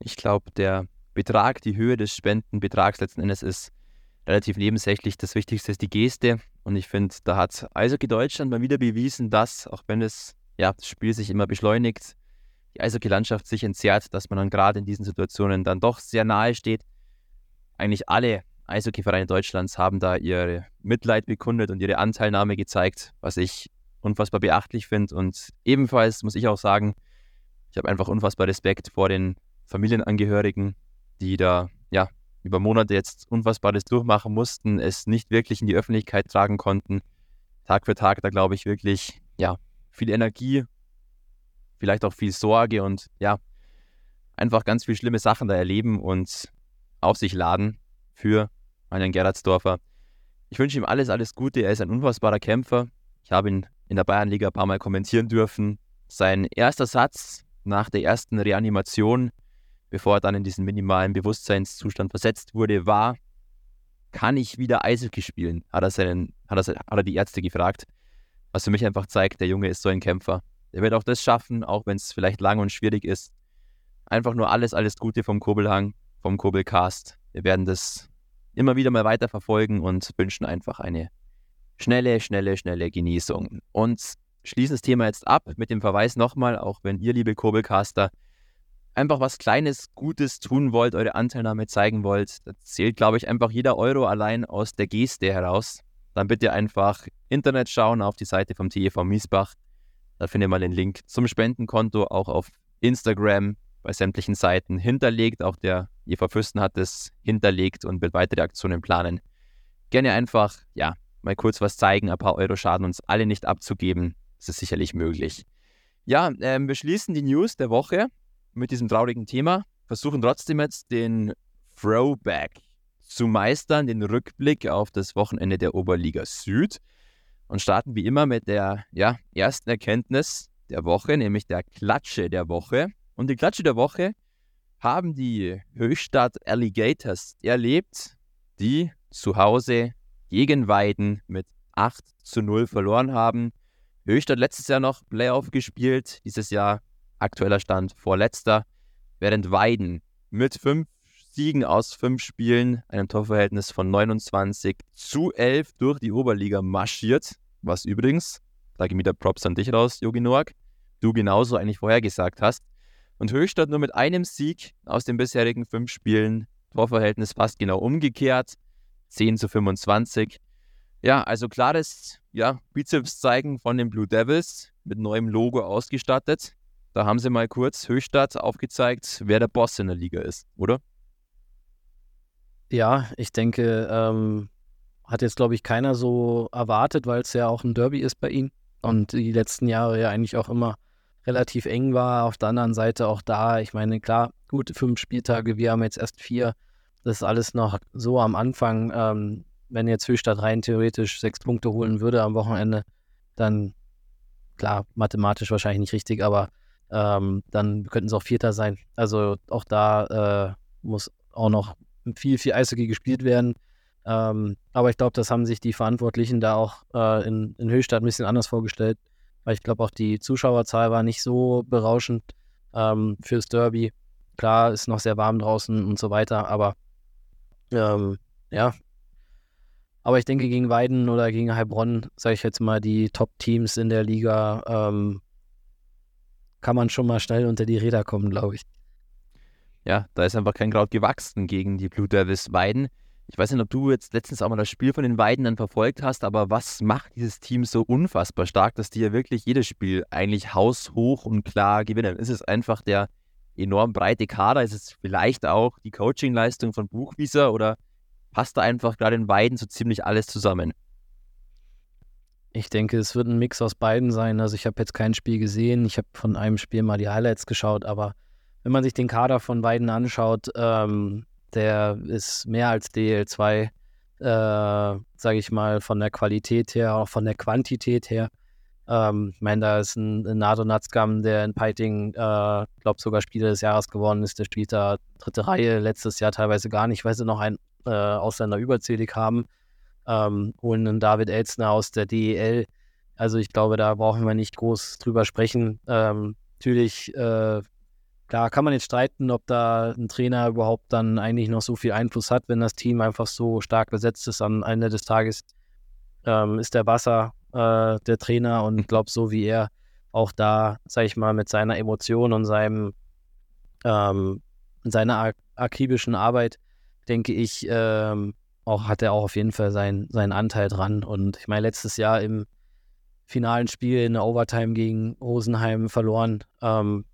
Ich glaube, der Betrag, die Höhe des Spendenbetrags letzten Endes ist relativ nebensächlich. Das Wichtigste ist die Geste. Und ich finde, da hat Eishockey Deutschland mal wieder bewiesen, dass, auch wenn es, ja, das Spiel sich immer beschleunigt, die Eishockey-Landschaft sich entzerrt, dass man dann gerade in diesen Situationen dann doch sehr nahe steht. Eigentlich alle Eishockeyvereine Deutschlands haben da ihr Mitleid bekundet und ihre Anteilnahme gezeigt, was ich unfassbar beachtlich finde. Und ebenfalls muss ich auch sagen, ich habe einfach unfassbar Respekt vor den Familienangehörigen, die da ja über Monate jetzt Unfassbares durchmachen mussten, es nicht wirklich in die Öffentlichkeit tragen konnten. Tag für Tag da glaube ich wirklich ja viel Energie, vielleicht auch viel Sorge und ja einfach ganz viele schlimme Sachen da erleben und auf sich laden für einen Gerardsdorfer. Ich wünsche ihm alles, alles Gute. Er ist ein unfassbarer Kämpfer. Ich habe ihn in der Bayernliga ein paar Mal kommentieren dürfen. Sein erster Satz nach der ersten Reanimation, bevor er dann in diesen minimalen Bewusstseinszustand versetzt wurde, war, kann ich wieder Eishockey spielen? Hat er, seinen, hat er, hat er die Ärzte gefragt. Was für mich einfach zeigt, der Junge ist so ein Kämpfer. Er wird auch das schaffen, auch wenn es vielleicht lang und schwierig ist. Einfach nur alles, alles Gute vom Kobelhang, vom Kobelcast. Wir werden das immer wieder mal weiterverfolgen und wünschen einfach eine schnelle, schnelle, schnelle Genießung. Und schließen das Thema jetzt ab mit dem Verweis nochmal, auch wenn ihr, liebe Kurbelcaster, einfach was Kleines, Gutes tun wollt, eure Anteilnahme zeigen wollt, da zählt, glaube ich, einfach jeder Euro allein aus der Geste heraus. Dann bitte einfach Internet schauen auf die Seite vom TEV Miesbach. Da findet man den Link zum Spendenkonto auch auf Instagram bei sämtlichen Seiten hinterlegt. Auch der Eva Fürsten hat es hinterlegt und wird weitere Aktionen planen. Gerne einfach, ja, mal kurz was zeigen, ein paar Euro Schaden uns alle nicht abzugeben. Das ist sicherlich möglich. Ja, ähm, wir schließen die News der Woche mit diesem traurigen Thema, versuchen trotzdem jetzt den Throwback zu meistern, den Rückblick auf das Wochenende der Oberliga Süd und starten wie immer mit der ja, ersten Erkenntnis der Woche, nämlich der Klatsche der Woche. Und die Klatsche der Woche haben die Höchstadt Alligators erlebt, die zu Hause gegen Weiden mit 8 zu 0 verloren haben. Höchstadt letztes Jahr noch Playoff gespielt, dieses Jahr aktueller Stand vorletzter, während Weiden mit 5 Siegen aus 5 Spielen, einem Torverhältnis von 29 zu 11 durch die Oberliga marschiert, was übrigens, da gehe ich wieder Props an dich raus, Jogi Noak, du genauso eigentlich vorhergesagt hast. Und Höchstadt nur mit einem Sieg aus den bisherigen fünf Spielen. Torverhältnis fast genau umgekehrt. 10 zu 25. Ja, also klares ja, Bizeps zeigen von den Blue Devils mit neuem Logo ausgestattet. Da haben sie mal kurz Höchstadt aufgezeigt, wer der Boss in der Liga ist, oder? Ja, ich denke, ähm, hat jetzt, glaube ich, keiner so erwartet, weil es ja auch ein Derby ist bei ihnen und die letzten Jahre ja eigentlich auch immer relativ eng war. Auf der anderen Seite auch da, ich meine, klar, gut, fünf Spieltage, wir haben jetzt erst vier. Das ist alles noch so am Anfang. Ähm, wenn jetzt Höchstadt rein theoretisch sechs Punkte holen würde am Wochenende, dann, klar, mathematisch wahrscheinlich nicht richtig, aber ähm, dann könnten sie auch Vierter sein. Also auch da äh, muss auch noch viel, viel Eishockey gespielt werden. Ähm, aber ich glaube, das haben sich die Verantwortlichen da auch äh, in, in Höchstadt ein bisschen anders vorgestellt weil ich glaube auch die Zuschauerzahl war nicht so berauschend ähm, fürs Derby. Klar, ist noch sehr warm draußen und so weiter, aber ähm, ja. Aber ich denke, gegen Weiden oder gegen Heilbronn, sage ich jetzt mal, die Top-Teams in der Liga, ähm, kann man schon mal schnell unter die Räder kommen, glaube ich. Ja, da ist einfach kein Kraut gewachsen gegen die Blue Devils Weiden. Ich weiß nicht, ob du jetzt letztens auch mal das Spiel von den Weiden dann verfolgt hast, aber was macht dieses Team so unfassbar stark, dass die ja wirklich jedes Spiel eigentlich haushoch und klar gewinnen? Ist es einfach der enorm breite Kader? Ist es vielleicht auch die Coachingleistung von Buchwieser oder passt da einfach gerade in Weiden so ziemlich alles zusammen? Ich denke, es wird ein Mix aus beiden sein. Also ich habe jetzt kein Spiel gesehen. Ich habe von einem Spiel mal die Highlights geschaut, aber wenn man sich den Kader von Weiden anschaut, ähm, der ist mehr als DL2, äh, sage ich mal, von der Qualität her, auch von der Quantität her. Ähm, ich meine, da ist ein, ein Nado Natzgam, der in Piting, äh, glaube sogar Spieler des Jahres geworden ist. Der spielt da dritte Reihe, letztes Jahr teilweise gar nicht, weil sie noch einen äh, Ausländer überzählig haben. Ähm, holen einen David Elzner aus der DEL. Also ich glaube, da brauchen wir nicht groß drüber sprechen. Ähm, natürlich, äh, da kann man jetzt streiten, ob da ein Trainer überhaupt dann eigentlich noch so viel Einfluss hat, wenn das Team einfach so stark besetzt ist. Am Ende des Tages ähm, ist der Wasser äh, der Trainer und glaube, so wie er auch da, sag ich mal, mit seiner Emotion und seinem ähm, seiner ak akribischen Arbeit, denke ich, ähm, auch hat er auch auf jeden Fall sein, seinen Anteil dran. Und ich meine, letztes Jahr im finalen Spiel in der Overtime gegen Rosenheim verloren. Ähm,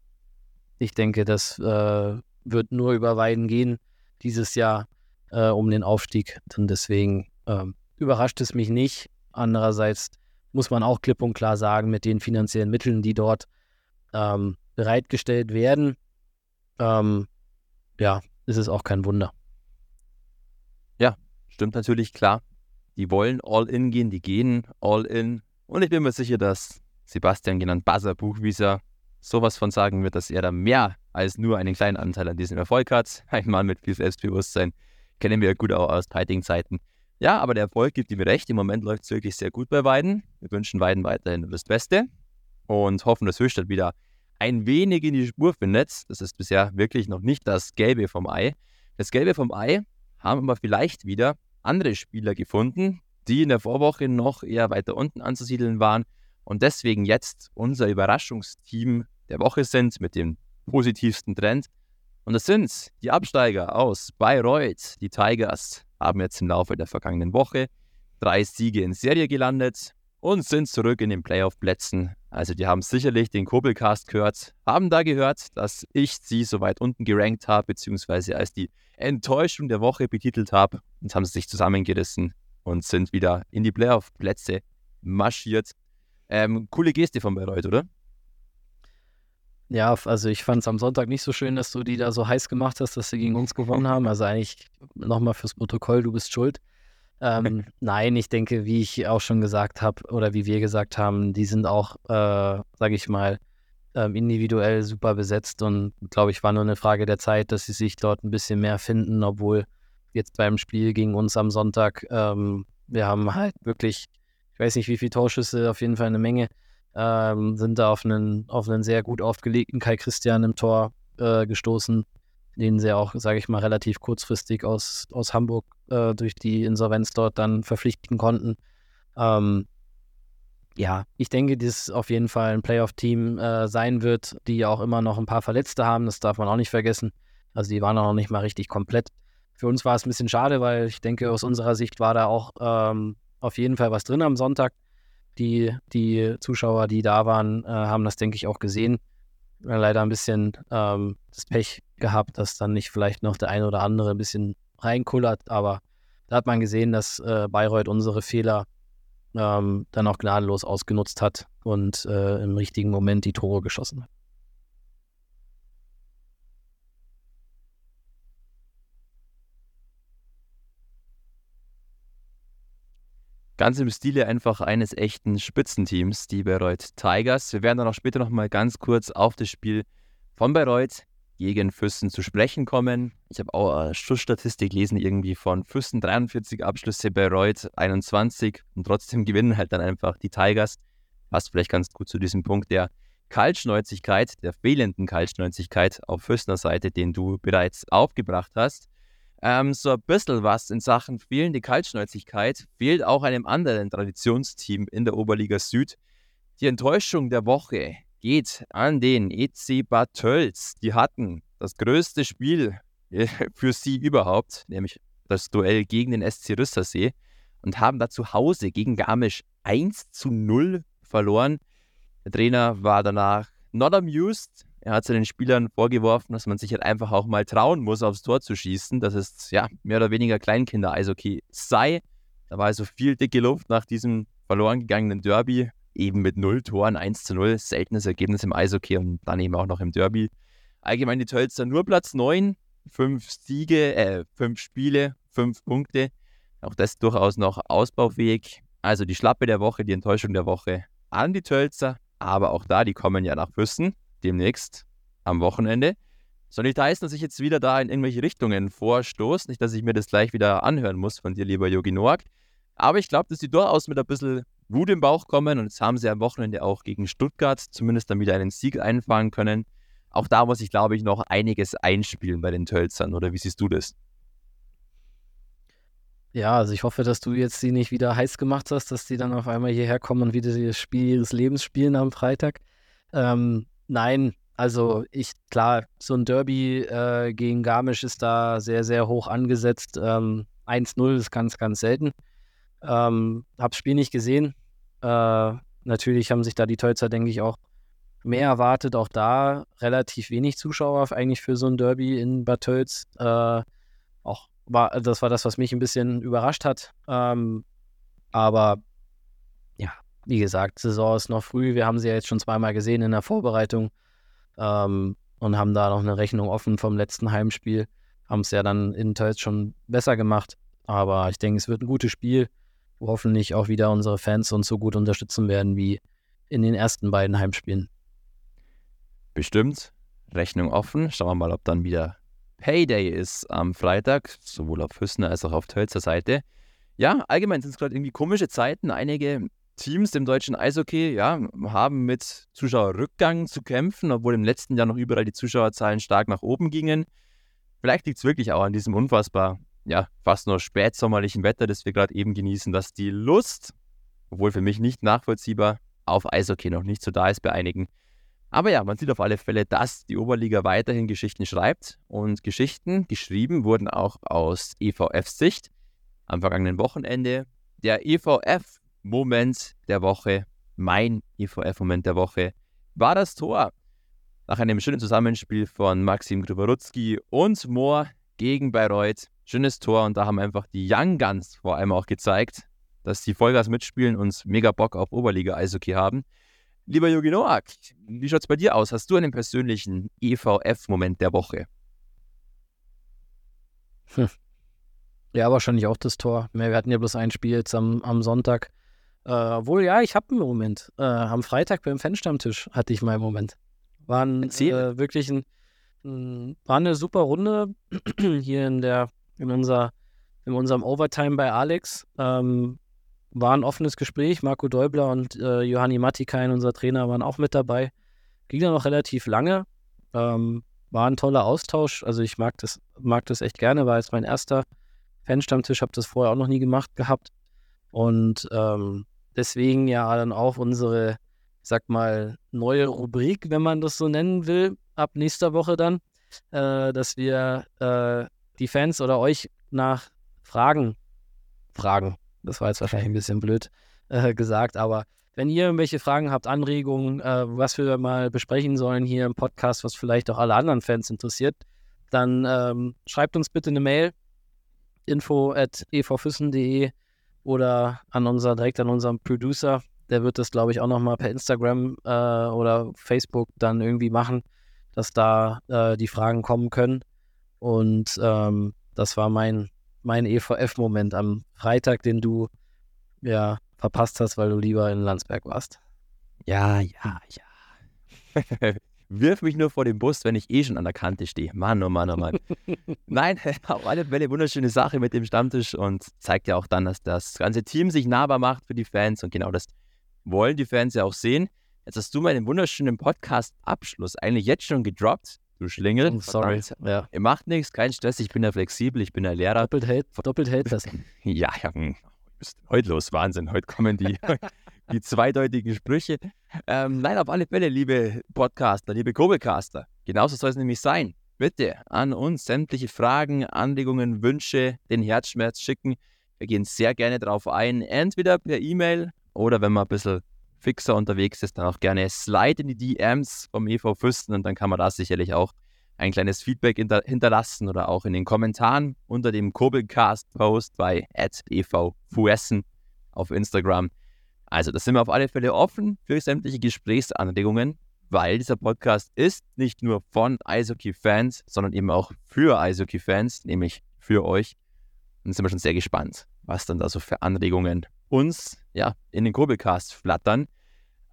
ich denke, das äh, wird nur über Weiden gehen dieses Jahr äh, um den Aufstieg. Und deswegen ähm, überrascht es mich nicht. Andererseits muss man auch klipp und klar sagen, mit den finanziellen Mitteln, die dort ähm, bereitgestellt werden, ähm, ja, ist es auch kein Wunder. Ja, stimmt natürlich, klar. Die wollen all in gehen, die gehen all in. Und ich bin mir sicher, dass Sebastian genannt Buzzer Buchwieser sowas von sagen wird, dass er da mehr als nur einen kleinen Anteil an diesem Erfolg hat. Ein Mann mit viel Selbstbewusstsein. Kennen wir gut auch aus Fighting-Zeiten. Ja, aber der Erfolg gibt ihm recht. Im Moment läuft es wirklich sehr gut bei Weiden. Wir wünschen Weiden weiterhin das Beste und hoffen, dass Höchstadt wieder ein wenig in die Spur findet. Das ist bisher wirklich noch nicht das Gelbe vom Ei. Das Gelbe vom Ei haben aber vielleicht wieder andere Spieler gefunden, die in der Vorwoche noch eher weiter unten anzusiedeln waren und deswegen jetzt unser Überraschungsteam der Woche sind mit dem positivsten Trend. Und das sind die Absteiger aus Bayreuth. Die Tigers haben jetzt im Laufe der vergangenen Woche drei Siege in Serie gelandet und sind zurück in den Playoff-Plätzen. Also die haben sicherlich den Kobelcast gehört, haben da gehört, dass ich sie so weit unten gerankt habe, beziehungsweise als die Enttäuschung der Woche betitelt habe und haben sich zusammengerissen und sind wieder in die Playoff-Plätze marschiert. Ähm, coole Geste von Bayreuth, oder? Ja, also ich fand es am Sonntag nicht so schön, dass du die da so heiß gemacht hast, dass sie gegen uns gewonnen haben. Also eigentlich nochmal fürs Protokoll, du bist schuld. Ähm, nein, ich denke, wie ich auch schon gesagt habe oder wie wir gesagt haben, die sind auch, äh, sage ich mal, ähm, individuell super besetzt und glaube ich, war nur eine Frage der Zeit, dass sie sich dort ein bisschen mehr finden, obwohl jetzt beim Spiel gegen uns am Sonntag, ähm, wir haben halt wirklich, ich weiß nicht, wie viele Torschüsse, auf jeden Fall eine Menge, ähm, sind da auf einen, auf einen sehr gut aufgelegten Kai Christian im Tor äh, gestoßen, den sie auch, sage ich mal, relativ kurzfristig aus, aus Hamburg äh, durch die Insolvenz dort dann verpflichten konnten. Ähm, ja, ich denke, dass auf jeden Fall ein Playoff-Team äh, sein wird, die ja auch immer noch ein paar Verletzte haben, das darf man auch nicht vergessen. Also die waren auch noch nicht mal richtig komplett. Für uns war es ein bisschen schade, weil ich denke, aus unserer Sicht war da auch ähm, auf jeden Fall was drin am Sonntag. Die, die Zuschauer, die da waren, äh, haben das, denke ich, auch gesehen. Leider ein bisschen ähm, das Pech gehabt, dass dann nicht vielleicht noch der eine oder andere ein bisschen reinkullert, aber da hat man gesehen, dass äh, Bayreuth unsere Fehler ähm, dann auch gnadenlos ausgenutzt hat und äh, im richtigen Moment die Tore geschossen hat. Ganz im Stile einfach eines echten Spitzenteams, die Bayreuth Tigers. Wir werden dann auch später nochmal ganz kurz auf das Spiel von Bayreuth gegen Füssen zu sprechen kommen. Ich habe auch eine Schussstatistik gelesen, irgendwie von Füssen 43 Abschlüsse, Bayreuth 21 und trotzdem gewinnen halt dann einfach die Tigers. Passt vielleicht ganz gut zu diesem Punkt der Kaltschnäuzigkeit, der fehlenden Kaltschnäuzigkeit auf Füssener Seite, den du bereits aufgebracht hast. Ähm, so ein bisschen was in Sachen fehlende Kaltschnäuzigkeit fehlt auch einem anderen Traditionsteam in der Oberliga Süd. Die Enttäuschung der Woche geht an den EC Bad Tölz. Die hatten das größte Spiel äh, für sie überhaupt, nämlich das Duell gegen den SC Rüstersee und haben da zu Hause gegen Garmisch 1 zu 0 verloren. Der Trainer war danach not amused, er hat den Spielern vorgeworfen, dass man sich halt einfach auch mal trauen muss, aufs Tor zu schießen, dass es ja mehr oder weniger Kleinkinder-Eishockey sei. Da war also viel dicke Luft nach diesem verloren gegangenen Derby, eben mit null Toren, 1 zu 0, seltenes Ergebnis im Eishockey und dann eben auch noch im Derby. Allgemein die Tölzer nur Platz 9, fünf Siege, äh, fünf Spiele, fünf Punkte. Auch das durchaus noch ausbaufähig. Also die Schlappe der Woche, die Enttäuschung der Woche an die Tölzer, aber auch da, die kommen ja nach Füssen demnächst am Wochenende. Soll nicht heißen, dass ich jetzt wieder da in irgendwelche Richtungen vorstoße. Nicht, dass ich mir das gleich wieder anhören muss von dir, lieber Yogi Noak. Aber ich glaube, dass die durchaus mit ein bisschen Wut im Bauch kommen und jetzt haben sie am Wochenende auch gegen Stuttgart zumindest dann wieder einen Sieg einfahren können. auch da muss ich, glaube ich, noch einiges einspielen bei den Tölzern. Oder wie siehst du das? Ja, also ich hoffe, dass du jetzt sie nicht wieder heiß gemacht hast, dass die dann auf einmal hierher kommen und wieder das Spiel ihres Lebens spielen am Freitag. Ähm, nein, also ich, klar, so ein Derby äh, gegen Garmisch ist da sehr, sehr hoch angesetzt. Ähm, 1-0 ist ganz, ganz selten. Ähm, hab's Spiel nicht gesehen. Äh, natürlich haben sich da die Tölzer, denke ich, auch mehr erwartet. Auch da relativ wenig Zuschauer eigentlich für so ein Derby in Bad Tölz. Äh, auch war, das war das, was mich ein bisschen überrascht hat. Ähm, aber ja, wie gesagt, Saison ist noch früh. Wir haben sie ja jetzt schon zweimal gesehen in der Vorbereitung ähm, und haben da noch eine Rechnung offen vom letzten Heimspiel. Haben es ja dann in Tölz schon besser gemacht. Aber ich denke, es wird ein gutes Spiel, hoffentlich auch wieder unsere Fans uns so gut unterstützen werden wie in den ersten beiden Heimspielen. Bestimmt. Rechnung offen. Schauen wir mal, ob dann wieder Payday ist am Freitag, sowohl auf Hüssener als auch auf Tölzer Seite. Ja, allgemein sind es gerade irgendwie komische Zeiten. Einige Teams im deutschen Eishockey ja, haben mit Zuschauerrückgang zu kämpfen, obwohl im letzten Jahr noch überall die Zuschauerzahlen stark nach oben gingen. Vielleicht liegt es wirklich auch an diesem unfassbar, ja, fast nur spätsommerlichen Wetter, das wir gerade eben genießen, dass die Lust, obwohl für mich nicht nachvollziehbar, auf Eishockey noch nicht so da ist bei einigen. Aber ja, man sieht auf alle Fälle, dass die Oberliga weiterhin Geschichten schreibt. Und Geschichten geschrieben wurden auch aus EVF-Sicht am vergangenen Wochenende. Der EVF-Moment der Woche, mein EVF-Moment der Woche, war das Tor. Nach einem schönen Zusammenspiel von Maxim Gruberutzki und Mohr gegen Bayreuth. Schönes Tor und da haben einfach die Young Guns vor allem auch gezeigt, dass die Vollgas mitspielen und mega Bock auf Oberliga-Eishockey haben. Lieber Jogi Noak, wie schaut es bei dir aus? Hast du einen persönlichen EVF-Moment der Woche? Hm. Ja, wahrscheinlich auch das Tor. Wir hatten ja bloß ein Spiel jetzt am, am Sonntag. Äh, wohl, ja, ich habe einen Moment. Äh, am Freitag beim Fanstammtisch hatte ich meinen Moment. War ein, äh, wirklich ein, ein, war eine super Runde hier in der, in unser, in unserem Overtime bei Alex. Ähm, war ein offenes Gespräch. Marco Däubler und äh, Johanni Matikain, unser Trainer, waren auch mit dabei. Ging dann noch relativ lange. Ähm, war ein toller Austausch. Also ich mag das, mag das echt gerne. War jetzt mein erster Fanstammtisch, habe das vorher auch noch nie gemacht gehabt. Und ähm, deswegen ja dann auch unsere, ich sag mal, neue Rubrik, wenn man das so nennen will, ab nächster Woche dann, äh, dass wir äh, die Fans oder euch nach Fragen fragen. Das war jetzt wahrscheinlich ein bisschen blöd äh, gesagt, aber wenn ihr irgendwelche Fragen habt, Anregungen, äh, was wir mal besprechen sollen hier im Podcast, was vielleicht auch alle anderen Fans interessiert, dann ähm, schreibt uns bitte eine Mail info at evfüssen.de oder an unser, direkt an unseren Producer. Der wird das, glaube ich, auch nochmal per Instagram äh, oder Facebook dann irgendwie machen, dass da äh, die Fragen kommen können. Und ähm, das war mein mein EVF-Moment am Freitag, den du ja verpasst hast, weil du lieber in Landsberg warst. Ja, ja, ja. Wirf mich nur vor den Bus, wenn ich eh schon an der Kante stehe. Mann, oh Mann, oh Mann. Nein, auf alle Fälle wunderschöne Sache mit dem Stammtisch und zeigt ja auch dann, dass das ganze Team sich nahbar macht für die Fans und genau das wollen die Fans ja auch sehen. Jetzt hast du meinen wunderschönen Podcast-Abschluss eigentlich jetzt schon gedroppt du Schlingel. Oh, sorry. Ja. Ihr macht nichts, kein Stress, ich bin ja flexibel, ich bin der Lehrer. Doppelt hält, doppelt hält das. ja, ja, hm. ist heute los? Wahnsinn, heute kommen die, die zweideutigen Sprüche. Ähm, nein, auf alle Fälle, liebe Podcaster, liebe Kurbelcaster, genauso soll es nämlich sein. Bitte an uns sämtliche Fragen, Anregungen, Wünsche, den Herzschmerz schicken. Wir gehen sehr gerne darauf ein, entweder per E-Mail oder wenn man ein bisschen fixer unterwegs ist, dann auch gerne slide in die DMs vom EV Fürsten und dann kann man da sicherlich auch ein kleines Feedback hinter hinterlassen oder auch in den Kommentaren unter dem Kurbelcast-Post bei evfuessen auf Instagram. Also, da sind wir auf alle Fälle offen für sämtliche Gesprächsanregungen, weil dieser Podcast ist nicht nur von Eishockey-Fans, sondern eben auch für Eishockey-Fans, nämlich für euch. Und sind wir schon sehr gespannt, was dann da so für Anregungen uns ja, in den Kurbelcast flattern.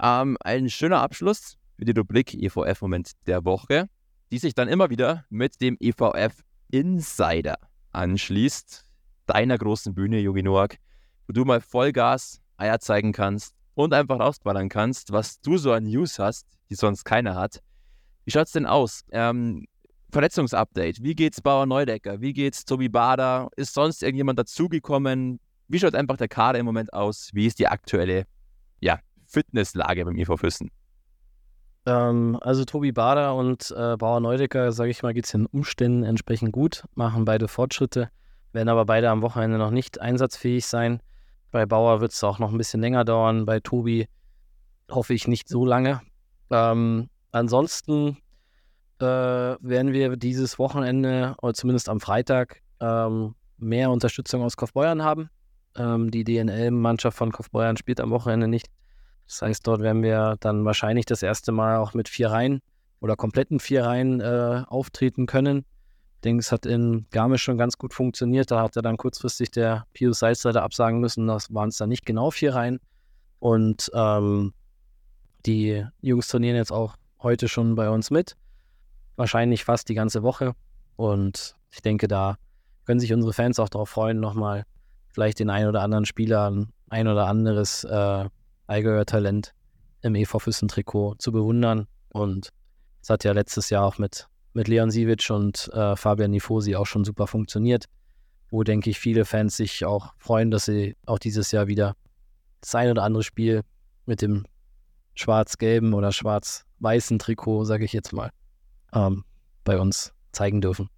Ähm, ein schöner Abschluss für die Rubrik EVF-Moment der Woche, die sich dann immer wieder mit dem EVF Insider anschließt. Deiner großen Bühne, Yogi Noak, wo du mal Vollgas Eier zeigen kannst und einfach rausballern kannst, was du so an News hast, die sonst keiner hat. Wie schaut es denn aus? Ähm, Verletzungsupdate. Wie geht's Bauer Neudecker? Wie geht's Tobi Bader? Ist sonst irgendjemand dazugekommen? Wie schaut einfach der Kader im Moment aus? Wie ist die aktuelle ja, Fitnesslage beim EV Füssen? Ähm, also Tobi Bader und äh, Bauer Neudecker, sage ich mal, geht es den Umständen entsprechend gut, machen beide Fortschritte, werden aber beide am Wochenende noch nicht einsatzfähig sein. Bei Bauer wird es auch noch ein bisschen länger dauern, bei Tobi hoffe ich nicht so lange. Ähm, ansonsten äh, werden wir dieses Wochenende, oder zumindest am Freitag, ähm, mehr Unterstützung aus Kaufbeuern haben. Ähm, die DNL-Mannschaft von Kaufbeuern spielt am Wochenende nicht. Das heißt, dort werden wir dann wahrscheinlich das erste Mal auch mit vier Reihen oder kompletten vier Reihen äh, auftreten können. Ich hat in Garmisch schon ganz gut funktioniert. Da hat er dann kurzfristig der Pius Salzleiter absagen müssen. Das waren es dann nicht genau vier Reihen. Und ähm, die Jungs trainieren jetzt auch heute schon bei uns mit. Wahrscheinlich fast die ganze Woche. Und ich denke, da können sich unsere Fans auch darauf freuen, nochmal vielleicht den einen oder anderen Spieler ein oder anderes äh, Allgäuer Talent im EV Füssen-Trikot zu bewundern. Und es hat ja letztes Jahr auch mit, mit Leon Siewicz und äh, Fabian Nifosi auch schon super funktioniert, wo, denke ich, viele Fans sich auch freuen, dass sie auch dieses Jahr wieder das ein oder andere Spiel mit dem schwarz-gelben oder schwarz-weißen Trikot, sage ich jetzt mal, ähm, bei uns zeigen dürfen.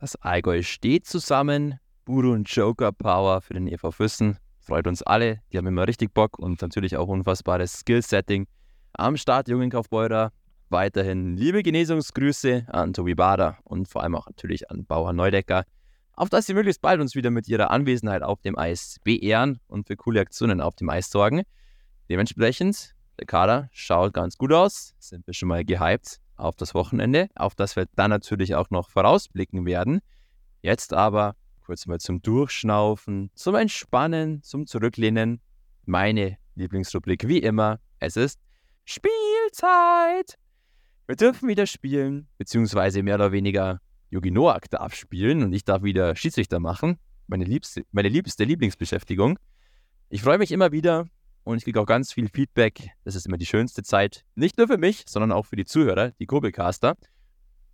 Das Allgäu steht zusammen. Buru und Joker Power für den EV Füssen. Freut uns alle. Die haben immer richtig Bock und natürlich auch unfassbares Skill-Setting. Am Start, Jungen Kaufbeurer. Weiterhin liebe Genesungsgrüße an Tobi Bader und vor allem auch natürlich an Bauer Neudecker. Auf dass sie möglichst bald uns wieder mit ihrer Anwesenheit auf dem Eis beehren und für coole Aktionen auf dem Eis sorgen. Dementsprechend, der Kader schaut ganz gut aus. Sind wir schon mal gehypt auf das Wochenende, auf das wir dann natürlich auch noch vorausblicken werden. Jetzt aber kurz mal zum Durchschnaufen, zum Entspannen, zum Zurücklehnen. Meine Lieblingsrubrik wie immer, es ist Spielzeit. Wir dürfen wieder spielen, beziehungsweise mehr oder weniger Yogi Noak darf spielen und ich darf wieder Schiedsrichter machen. Meine liebste, meine liebste Lieblingsbeschäftigung. Ich freue mich immer wieder, und ich kriege auch ganz viel Feedback. Das ist immer die schönste Zeit. Nicht nur für mich, sondern auch für die Zuhörer, die Kurbelcaster.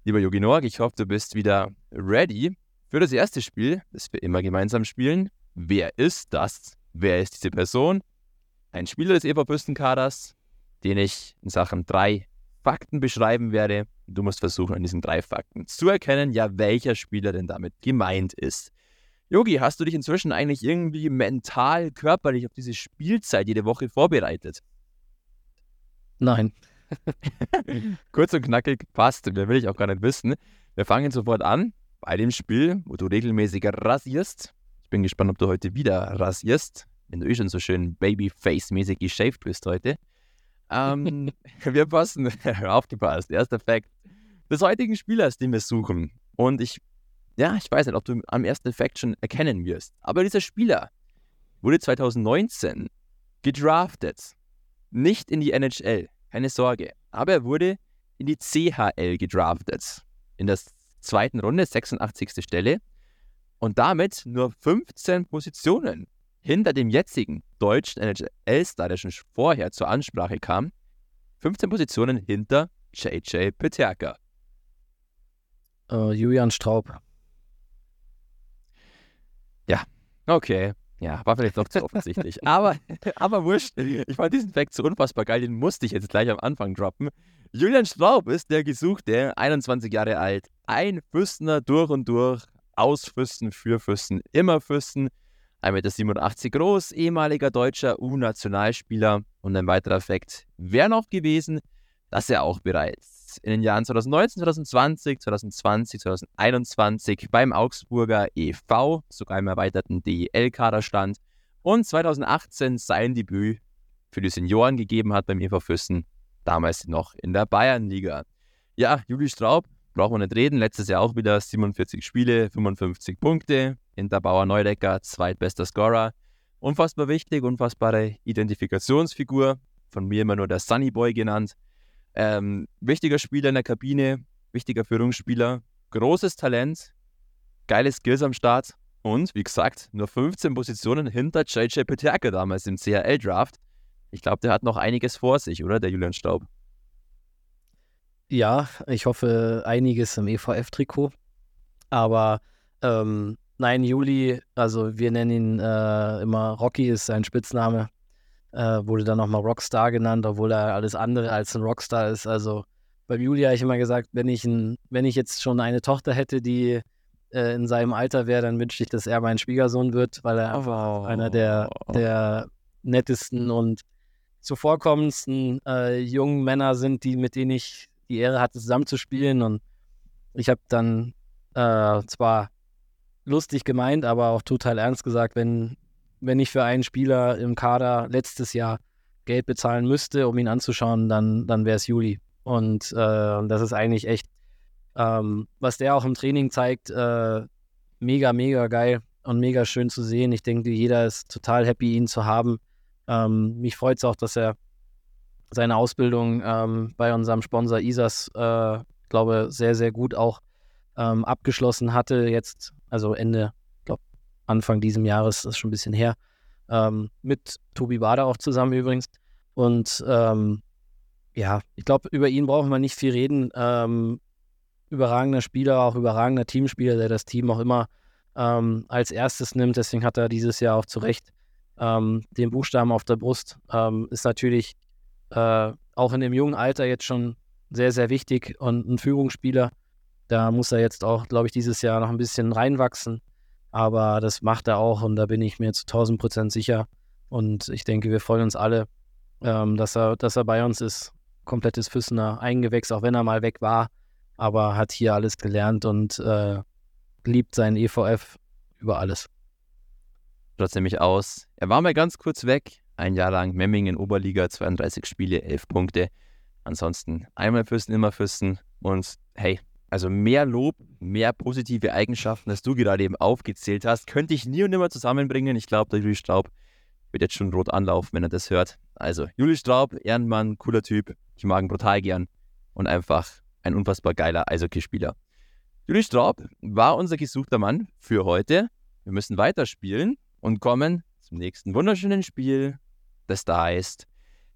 Lieber Yogi Noak, ich hoffe, du bist wieder ready für das erste Spiel, das wir immer gemeinsam spielen. Wer ist das? Wer ist diese Person? Ein Spieler des Eberpüstenkaders, den ich in Sachen drei Fakten beschreiben werde. Du musst versuchen, an diesen drei Fakten zu erkennen, ja, welcher Spieler denn damit gemeint ist. Yogi, hast du dich inzwischen eigentlich irgendwie mental, körperlich auf diese Spielzeit jede Woche vorbereitet? Nein. Kurz und knackig, passt. Mehr will ich auch gar nicht wissen. Wir fangen sofort an bei dem Spiel, wo du regelmäßig rasierst. Ich bin gespannt, ob du heute wieder rasierst, wenn du eh schon so schön Babyface-mäßig geshaved bist heute. Ähm, wir passen, aufgepasst, erster Fakt des heutigen Spielers, den wir suchen. Und ich ja, ich weiß nicht, ob du am ersten Effekt schon erkennen wirst. Aber dieser Spieler wurde 2019 gedraftet. Nicht in die NHL, keine Sorge. Aber er wurde in die CHL gedraftet. In der zweiten Runde, 86. Stelle. Und damit nur 15 Positionen hinter dem jetzigen deutschen NHL-Star, der schon vorher zur Ansprache kam. 15 Positionen hinter JJ Peterka. Uh, Julian Straub. Ja, okay. Ja, war vielleicht noch zu offensichtlich. aber, aber wurscht. Ich fand diesen Fact so unfassbar geil, den musste ich jetzt gleich am Anfang droppen. Julian Straub ist der Gesuchte, 21 Jahre alt, ein Fürstner durch und durch, aus Fürsten, für Fürsten, immer Fürsten, 1,87 Meter groß, ehemaliger deutscher U-Nationalspieler. Und ein weiterer Fakt wäre noch gewesen, dass er auch bereits in den Jahren 2019, 2020, 2020, 2021 beim Augsburger e.V., sogar im erweiterten DEL-Kader stand und 2018 sein Debüt für die Senioren gegeben hat beim e.V. Füssen, damals noch in der Bayernliga. Ja, Juli Straub, brauchen wir nicht reden, letztes Jahr auch wieder 47 Spiele, 55 Punkte, Hinterbauer Neudecker, zweitbester Scorer. Unfassbar wichtig, unfassbare Identifikationsfigur, von mir immer nur der Sunny Boy genannt. Ähm, wichtiger Spieler in der Kabine, wichtiger Führungsspieler, großes Talent, geile Skills am Start und wie gesagt, nur 15 Positionen hinter JJ Peterka damals im CHL-Draft. Ich glaube, der hat noch einiges vor sich, oder, der Julian Staub? ja, ich hoffe einiges im EVF-Trikot. Aber ähm, nein, Juli, also wir nennen ihn äh, immer Rocky, ist sein Spitzname. Äh, wurde dann nochmal Rockstar genannt, obwohl er alles andere als ein Rockstar ist. Also beim Juli habe ich immer gesagt, wenn ich, ein, wenn ich jetzt schon eine Tochter hätte, die äh, in seinem Alter wäre, dann wünschte ich, dass er mein Schwiegersohn wird, weil er oh. einer der, der nettesten und zuvorkommendsten äh, jungen Männer sind, die, mit denen ich die Ehre hatte, zusammenzuspielen. Und ich habe dann äh, zwar lustig gemeint, aber auch total ernst gesagt, wenn, wenn ich für einen Spieler im Kader letztes Jahr Geld bezahlen müsste, um ihn anzuschauen, dann, dann wäre es Juli. Und äh, das ist eigentlich echt, ähm, was der auch im Training zeigt, äh, mega, mega geil und mega schön zu sehen. Ich denke, jeder ist total happy, ihn zu haben. Ähm, mich freut es auch, dass er seine Ausbildung ähm, bei unserem Sponsor ISAS, äh, glaube sehr, sehr gut auch ähm, abgeschlossen hatte. Jetzt, also Ende, Anfang diesem Jahres, das ist schon ein bisschen her, ähm, mit Tobi Bader auch zusammen übrigens. Und ähm, ja, ich glaube, über ihn brauchen wir nicht viel reden. Ähm, überragender Spieler, auch überragender Teamspieler, der das Team auch immer ähm, als erstes nimmt. Deswegen hat er dieses Jahr auch zu Recht ähm, den Buchstaben auf der Brust. Ähm, ist natürlich äh, auch in dem jungen Alter jetzt schon sehr, sehr wichtig und ein Führungsspieler. Da muss er jetzt auch, glaube ich, dieses Jahr noch ein bisschen reinwachsen. Aber das macht er auch und da bin ich mir zu 1000 Prozent sicher. Und ich denke, wir freuen uns alle, ähm, dass, er, dass er bei uns ist. Komplettes Füssener Eingewächs, auch wenn er mal weg war. Aber hat hier alles gelernt und äh, liebt seinen EVF über alles. Schaut nämlich aus. Er war mal ganz kurz weg. Ein Jahr lang Memmingen Oberliga, 32 Spiele, 11 Punkte. Ansonsten einmal Fürsten, immer Fürsten. Und hey, also mehr Lob, mehr positive Eigenschaften, als du gerade eben aufgezählt hast, könnte ich nie und nimmer zusammenbringen. Ich glaube, der Juli Straub wird jetzt schon rot anlaufen, wenn er das hört. Also, Juli Straub, Ehrenmann, cooler Typ. Ich mag ihn brutal gern. Und einfach ein unfassbar geiler Eishockeyspieler. Juli Straub war unser gesuchter Mann für heute. Wir müssen weiterspielen und kommen zum nächsten wunderschönen Spiel, das da heißt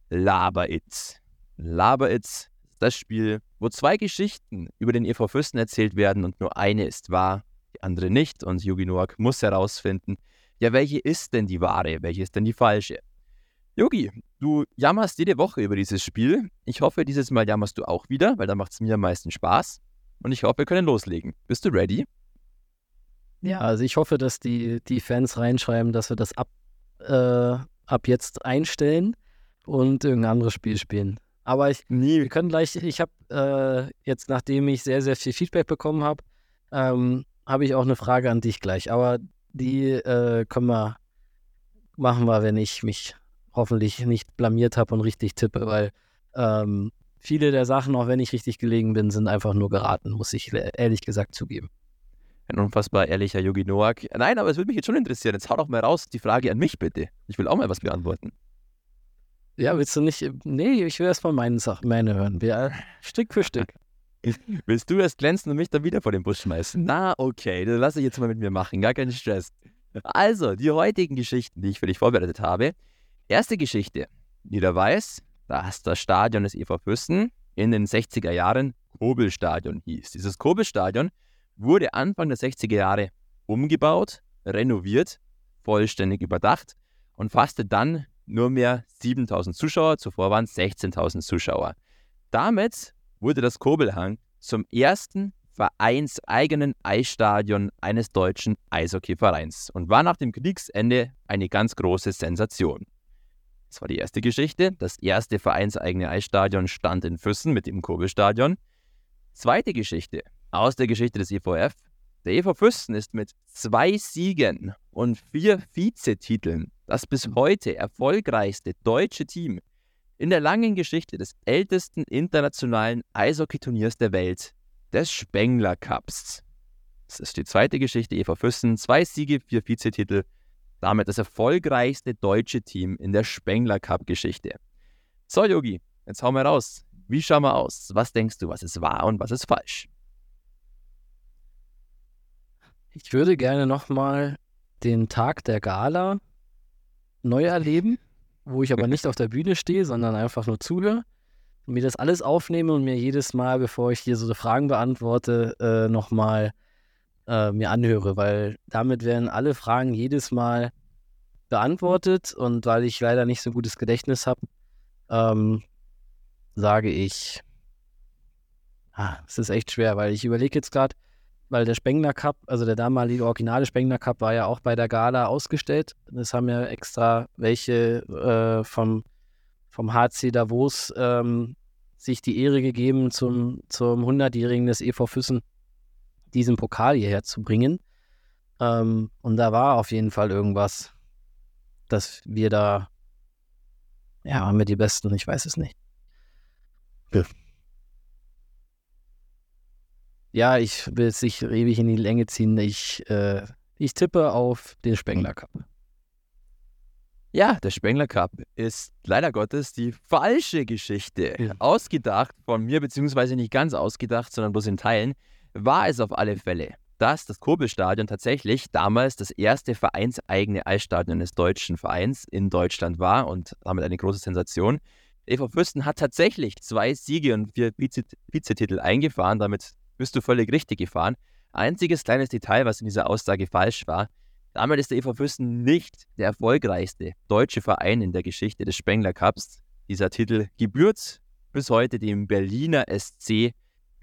Laber It. Laber It ist das Spiel, wo zwei Geschichten über den EV Fürsten erzählt werden und nur eine ist wahr, die andere nicht. Und Yugi Noak muss herausfinden, ja, welche ist denn die wahre, welche ist denn die falsche? Yogi, du jammerst jede Woche über dieses Spiel. Ich hoffe, dieses Mal jammerst du auch wieder, weil da macht es mir am meisten Spaß. Und ich hoffe, wir können loslegen. Bist du ready? Ja, also ich hoffe, dass die, die Fans reinschreiben, dass wir das ab, äh, ab jetzt einstellen und irgendein anderes Spiel spielen. Aber ich, Nie. wir können gleich, ich habe äh, jetzt, nachdem ich sehr, sehr viel Feedback bekommen habe, ähm, habe ich auch eine Frage an dich gleich. Aber die äh, können wir, machen wir, wenn ich mich hoffentlich nicht blamiert habe und richtig tippe, weil ähm, viele der Sachen, auch wenn ich richtig gelegen bin, sind einfach nur geraten, muss ich ehrlich gesagt zugeben. Ein unfassbar ehrlicher Yogi Noak. Nein, aber es würde mich jetzt schon interessieren. Jetzt hau doch mal raus die Frage an mich bitte. Ich will auch mal was beantworten. Ja, willst du nicht? Nee, ich will erst mal meine Sachen, hören. Wir, Stück für Stück. Willst du erst glänzen und mich dann wieder vor den Bus schmeißen? Na, okay, dann lass ich jetzt mal mit mir machen. Gar keinen Stress. Also, die heutigen Geschichten, die ich für dich vorbereitet habe. Erste Geschichte. Jeder weiß, dass das Stadion des EV Fürsten in den 60er Jahren Kobelstadion hieß. Dieses Kobelstadion wurde Anfang der 60er Jahre umgebaut, renoviert, vollständig überdacht und fasste dann nur mehr 7000 Zuschauer, zuvor waren es 16.000 Zuschauer. Damit wurde das Kobelhang zum ersten vereinseigenen Eisstadion eines deutschen Eishockeyvereins und war nach dem Kriegsende eine ganz große Sensation. Das war die erste Geschichte. Das erste vereinseigene Eisstadion stand in Füssen mit dem Kobelstadion. Zweite Geschichte aus der Geschichte des EVF. Der EV Füssen ist mit zwei Siegen und vier Vizetiteln das bis heute erfolgreichste deutsche Team in der langen Geschichte des ältesten internationalen Eishockeyturniers der Welt, des Spengler Cups. Das ist die zweite Geschichte EV Füssen, zwei Siege, vier Vizetitel, damit das erfolgreichste deutsche Team in der Spengler Cup Geschichte. So, Yogi, jetzt hau mal raus. Wie schauen wir aus? Was denkst du, was ist wahr und was ist falsch? Ich würde gerne nochmal den Tag der Gala neu erleben, wo ich aber nicht auf der Bühne stehe, sondern einfach nur zuhöre. mir das alles aufnehme und mir jedes Mal, bevor ich hier so Fragen beantworte, äh, nochmal äh, mir anhöre, weil damit werden alle Fragen jedes Mal beantwortet und weil ich leider nicht so gutes Gedächtnis habe, ähm, sage ich, ah, es ist echt schwer, weil ich überlege jetzt gerade, weil der Spengler Cup, also der damalige originale Spengler Cup war ja auch bei der Gala ausgestellt. Das haben ja extra welche äh, vom, vom HC Davos ähm, sich die Ehre gegeben, zum, zum 100-Jährigen des EV Füssen diesen Pokal hierher zu bringen. Ähm, und da war auf jeden Fall irgendwas, dass wir da, ja, waren wir die Besten, ich weiß es nicht. Ja. Ja, ich will es nicht ewig in die Länge ziehen. Ich, äh, ich tippe auf den Spengler Cup. Ja, der Spengler Cup ist leider Gottes die falsche Geschichte. Ja. Ausgedacht von mir, beziehungsweise nicht ganz ausgedacht, sondern bloß in Teilen, war es auf alle Fälle, dass das Kurbelstadion tatsächlich damals das erste vereinseigene Eisstadion des deutschen Vereins in Deutschland war und damit eine große Sensation. EV Fürsten hat tatsächlich zwei Siege und vier Vizetitel eingefahren, damit bist du völlig richtig gefahren. Einziges kleines Detail, was in dieser Aussage falsch war. Damit ist der EV Fürsten nicht der erfolgreichste deutsche Verein in der Geschichte des Spengler Cups. Dieser Titel gebührt bis heute dem Berliner SC,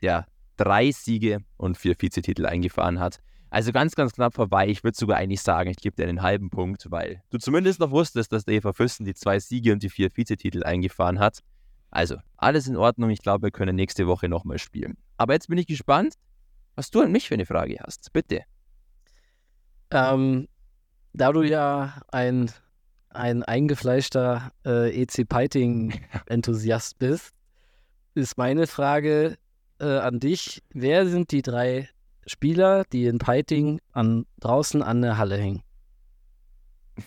der drei Siege und vier Vizetitel eingefahren hat. Also ganz, ganz knapp vorbei. Ich würde sogar eigentlich sagen, ich gebe dir einen halben Punkt, weil du zumindest noch wusstest, dass der EV Fürsten die zwei Siege und die vier Vizetitel eingefahren hat. Also, alles in Ordnung. Ich glaube, wir können nächste Woche nochmal spielen. Aber jetzt bin ich gespannt, was du an mich für eine Frage hast. Bitte. Ähm, da du ja ein, ein eingefleischter äh, EC Piting-Enthusiast bist, ist meine Frage äh, an dich: Wer sind die drei Spieler, die in Piting an, draußen an der Halle hängen?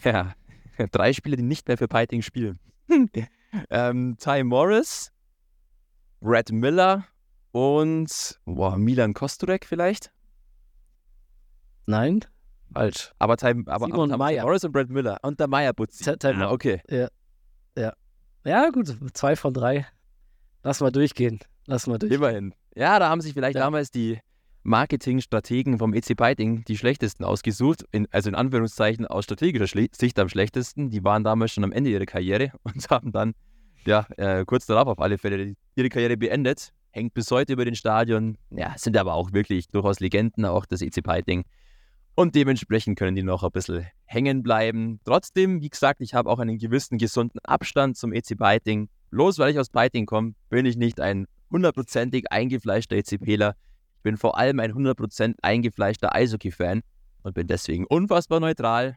Ja, drei Spieler, die nicht mehr für Piting spielen. ähm, Ty Morris, Brad Miller und boah, Milan Kosturek vielleicht? Nein, falsch. Aber, Ty, aber, Simon aber, Meyer. Morris und Brad Miller und der Meyer Butzi. Ah, okay. Ja, ja. Ja, gut, zwei von drei. Lass mal durchgehen. Lass mal durchgehen. Immerhin. Ja, da haben sich vielleicht ja. damals die Marketingstrategen vom EC Biting die schlechtesten ausgesucht, in, also in Anführungszeichen aus strategischer Schle Sicht am schlechtesten. Die waren damals schon am Ende ihrer Karriere und haben dann, ja, äh, kurz darauf auf alle Fälle ihre Karriere beendet. Hängt bis heute über den Stadion. Ja, sind aber auch wirklich durchaus Legenden, auch das EC Biting. Und dementsprechend können die noch ein bisschen hängen bleiben. Trotzdem, wie gesagt, ich habe auch einen gewissen gesunden Abstand zum EC Biting. Bloß weil ich aus Biting komme, bin ich nicht ein hundertprozentig eingefleischter ECPler. Ich bin vor allem ein 100% eingefleischter Eishockey-Fan und bin deswegen unfassbar neutral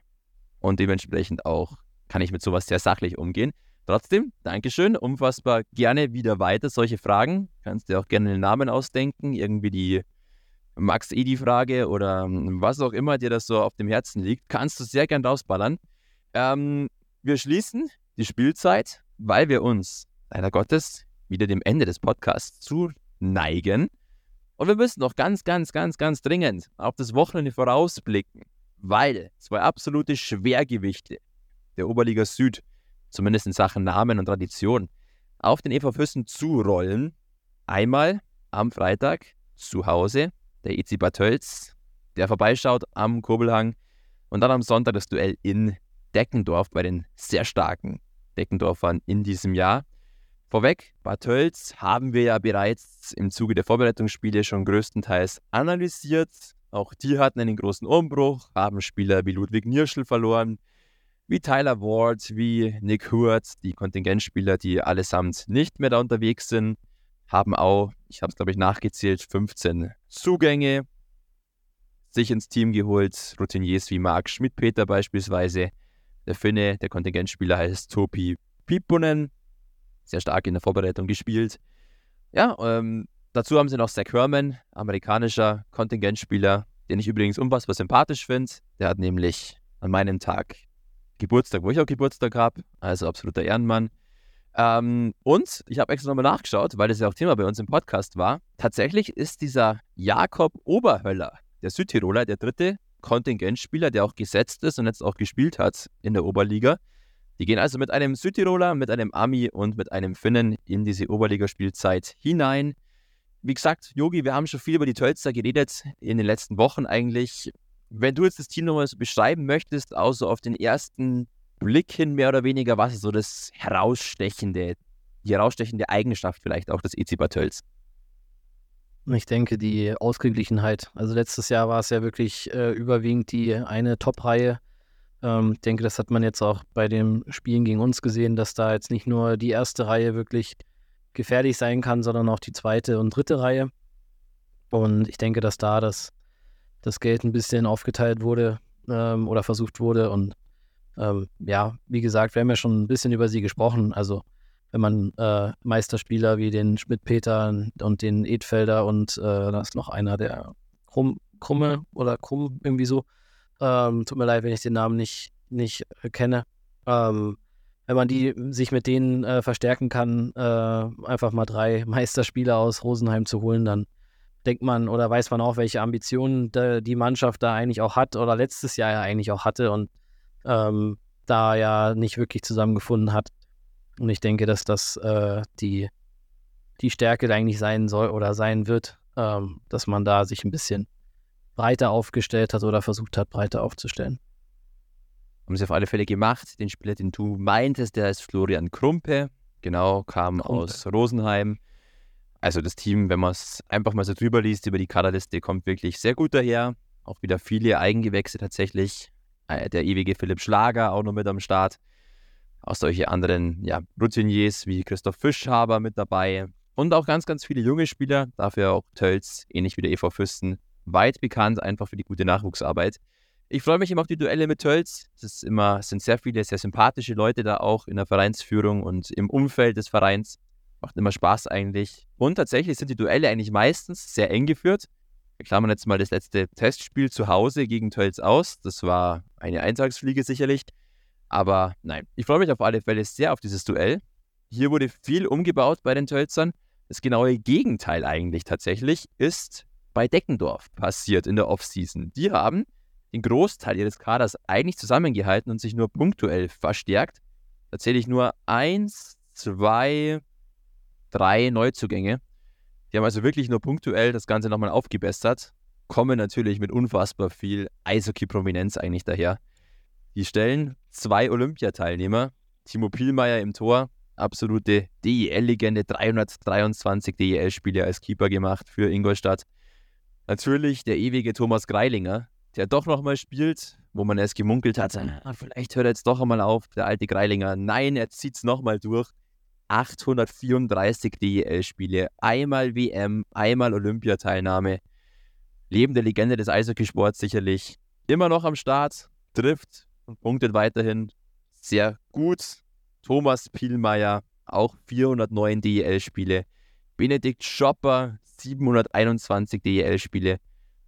und dementsprechend auch kann ich mit sowas sehr sachlich umgehen. Trotzdem, Dankeschön, unfassbar gerne wieder weiter solche Fragen. Kannst dir auch gerne den Namen ausdenken, irgendwie die Max Edi-Frage oder was auch immer dir das so auf dem Herzen liegt, kannst du sehr gern rausballern. Ähm, wir schließen die Spielzeit, weil wir uns leider Gottes wieder dem Ende des Podcasts zuneigen. Und wir müssen noch ganz, ganz, ganz, ganz dringend auf das Wochenende vorausblicken, weil zwei absolute Schwergewichte der Oberliga Süd, zumindest in Sachen Namen und Tradition, auf den EV Füssen zurollen. Einmal am Freitag zu Hause der EC Bad Tölz, der vorbeischaut am Kurbelhang. Und dann am Sonntag das Duell in Deckendorf bei den sehr starken Deckendorfern in diesem Jahr. Vorweg, Bad Tölz haben wir ja bereits im Zuge der Vorbereitungsspiele schon größtenteils analysiert. Auch die hatten einen großen Umbruch, haben Spieler wie Ludwig Nierschel verloren, wie Tyler Ward, wie Nick Hurt, die Kontingentspieler, die allesamt nicht mehr da unterwegs sind, haben auch, ich habe es glaube ich nachgezählt, 15 Zugänge sich ins Team geholt. Routiniers wie Marc Schmidt-Peter beispielsweise. Der Finne, der Kontingentspieler heißt Topi Piponen, sehr stark in der Vorbereitung gespielt. Ja, ähm, dazu haben sie noch Zach Herman, amerikanischer Kontingentspieler, den ich übrigens unfassbar sympathisch finde. Der hat nämlich an meinem Tag Geburtstag, wo ich auch Geburtstag habe, also absoluter Ehrenmann. Ähm, und ich habe extra nochmal nachgeschaut, weil das ja auch Thema bei uns im Podcast war. Tatsächlich ist dieser Jakob Oberhöller, der Südtiroler, der dritte Kontingentspieler, der auch gesetzt ist und jetzt auch gespielt hat in der Oberliga, Die gehen also mit einem Südtiroler, mit einem Ami und mit einem Finnen in diese Oberligaspielzeit hinein. Wie gesagt, Yogi, wir haben schon viel über die Tölzer geredet in den letzten Wochen eigentlich. Wenn du jetzt das Team nochmal so beschreiben möchtest, außer auf den ersten Blick hin mehr oder weniger, was ist so das herausstechende, die herausstechende Eigenschaft vielleicht auch des Bad Tölz? Ich denke, die Ausgeglichenheit. Also letztes Jahr war es ja wirklich äh, überwiegend die eine Top-Reihe. Ähm, ich denke, das hat man jetzt auch bei den Spielen gegen uns gesehen, dass da jetzt nicht nur die erste Reihe wirklich gefährlich sein kann, sondern auch die zweite und dritte Reihe. Und ich denke, dass da das, das Geld ein bisschen aufgeteilt wurde ähm, oder versucht wurde. Und ähm, ja, wie gesagt, wir haben ja schon ein bisschen über sie gesprochen. Also wenn man äh, Meisterspieler wie den Schmidt-Peter und den Edfelder und äh, da ist noch einer, der Krumm, Krumme oder Krumm irgendwie so. Ähm, tut mir leid, wenn ich den Namen nicht, nicht äh, kenne. Ähm, wenn man die sich mit denen äh, verstärken kann, äh, einfach mal drei Meisterspieler aus Rosenheim zu holen, dann denkt man oder weiß man auch, welche Ambitionen die Mannschaft da eigentlich auch hat oder letztes Jahr ja eigentlich auch hatte und ähm, da ja nicht wirklich zusammengefunden hat. Und ich denke, dass das äh, die, die Stärke eigentlich sein soll oder sein wird, ähm, dass man da sich ein bisschen breiter aufgestellt hat oder versucht hat, breiter aufzustellen. Haben sie auf alle Fälle gemacht. Den Spieler, den du meintest, der ist Florian Krumpe. Genau, kam Krumpe. aus Rosenheim. Also das Team, wenn man es einfach mal so drüber liest über die Kaderliste, kommt wirklich sehr gut daher. Auch wieder viele Eigengewächse tatsächlich. Äh, der ewige Philipp Schlager auch noch mit am Start auch solche anderen ja, Routiniers wie Christoph Fischhaber mit dabei und auch ganz, ganz viele junge Spieler, dafür auch Tölz, ähnlich wie der EV Fürsten, weit bekannt, einfach für die gute Nachwuchsarbeit. Ich freue mich immer auf die Duelle mit Tölz. Es ist immer, sind sehr viele, sehr sympathische Leute da auch in der Vereinsführung und im Umfeld des Vereins. Macht immer Spaß eigentlich. Und tatsächlich sind die Duelle eigentlich meistens sehr eng geführt. Wir klammern jetzt mal das letzte Testspiel zu Hause gegen Tölz aus. Das war eine Eintagsfliege sicherlich. Aber nein, ich freue mich auf alle Fälle sehr auf dieses Duell. Hier wurde viel umgebaut bei den Tölzern. Das genaue Gegenteil eigentlich tatsächlich ist bei Deckendorf passiert in der Offseason. Die haben den Großteil ihres Kaders eigentlich zusammengehalten und sich nur punktuell verstärkt. Da zähle ich nur eins, zwei, drei Neuzugänge. Die haben also wirklich nur punktuell das Ganze nochmal aufgebessert, kommen natürlich mit unfassbar viel Eishockey-Prominenz eigentlich daher. Die stellen zwei Olympiateilnehmer. Timo Pielmeier im Tor, absolute DEL-Legende, 323 DEL-Spiele als Keeper gemacht für Ingolstadt. Natürlich der ewige Thomas Greilinger, der doch nochmal spielt, wo man erst gemunkelt hat, ah, vielleicht hört er jetzt doch einmal auf, der alte Greilinger. Nein, er zieht es nochmal durch. 834 DEL-Spiele, einmal WM, einmal Olympiateilnahme. Lebende Legende des Eishockeysports sicherlich. Immer noch am Start, trifft, und punktet weiterhin sehr gut. Thomas Pielmeier, auch 409 DEL-Spiele. Benedikt Schopper, 721 DEL-Spiele.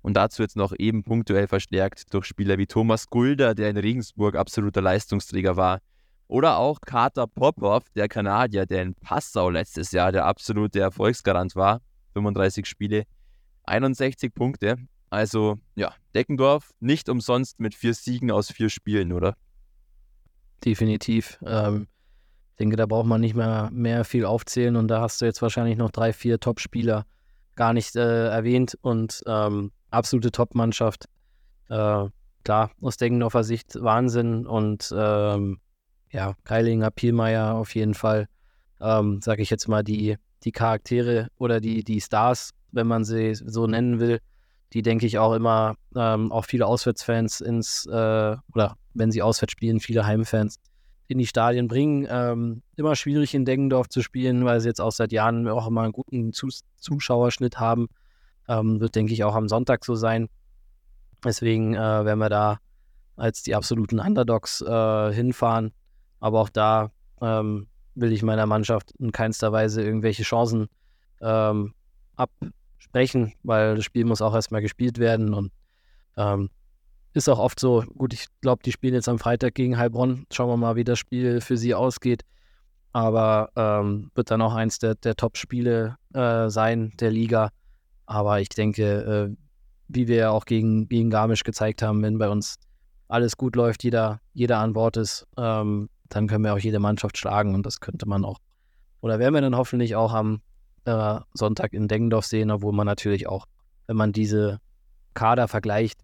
Und dazu jetzt noch eben punktuell verstärkt durch Spieler wie Thomas Gulder, der in Regensburg absoluter Leistungsträger war. Oder auch Carter Popov, der Kanadier, der in Passau letztes Jahr der absolute Erfolgsgarant war. 35 Spiele, 61 Punkte. Also ja, Deckendorf nicht umsonst mit vier Siegen aus vier Spielen, oder? Definitiv. Ähm, ich denke, da braucht man nicht mehr, mehr viel aufzählen und da hast du jetzt wahrscheinlich noch drei, vier Top-Spieler gar nicht äh, erwähnt und ähm, absolute Top-Mannschaft. Äh, klar, aus Deggendorfer Sicht Wahnsinn und ähm, ja, Keilinger, Pielmeier auf jeden Fall, ähm, sage ich jetzt mal, die, die Charaktere oder die, die Stars, wenn man sie so nennen will, die, denke ich, auch immer ähm, auch viele Auswärtsfans ins, äh, oder wenn sie auswärts spielen, viele Heimfans in die Stadien bringen. Ähm, immer schwierig in Deggendorf zu spielen, weil sie jetzt auch seit Jahren auch immer einen guten Zus Zuschauerschnitt haben. Ähm, wird, denke ich, auch am Sonntag so sein. Deswegen äh, werden wir da als die absoluten Underdogs äh, hinfahren. Aber auch da ähm, will ich meiner Mannschaft in keinster Weise irgendwelche Chancen ähm, ab, sprechen, weil das Spiel muss auch erstmal gespielt werden und ähm, ist auch oft so, gut, ich glaube, die spielen jetzt am Freitag gegen Heilbronn. Schauen wir mal, wie das Spiel für sie ausgeht. Aber ähm, wird dann auch eins der, der Top-Spiele äh, sein der Liga. Aber ich denke, äh, wie wir ja auch gegen, gegen Garmisch gezeigt haben, wenn bei uns alles gut läuft, jeder, jeder an Bord ist, ähm, dann können wir auch jede Mannschaft schlagen und das könnte man auch, oder werden wir dann hoffentlich auch am äh, Sonntag in Dengendorf sehen, obwohl man natürlich auch, wenn man diese Kader vergleicht,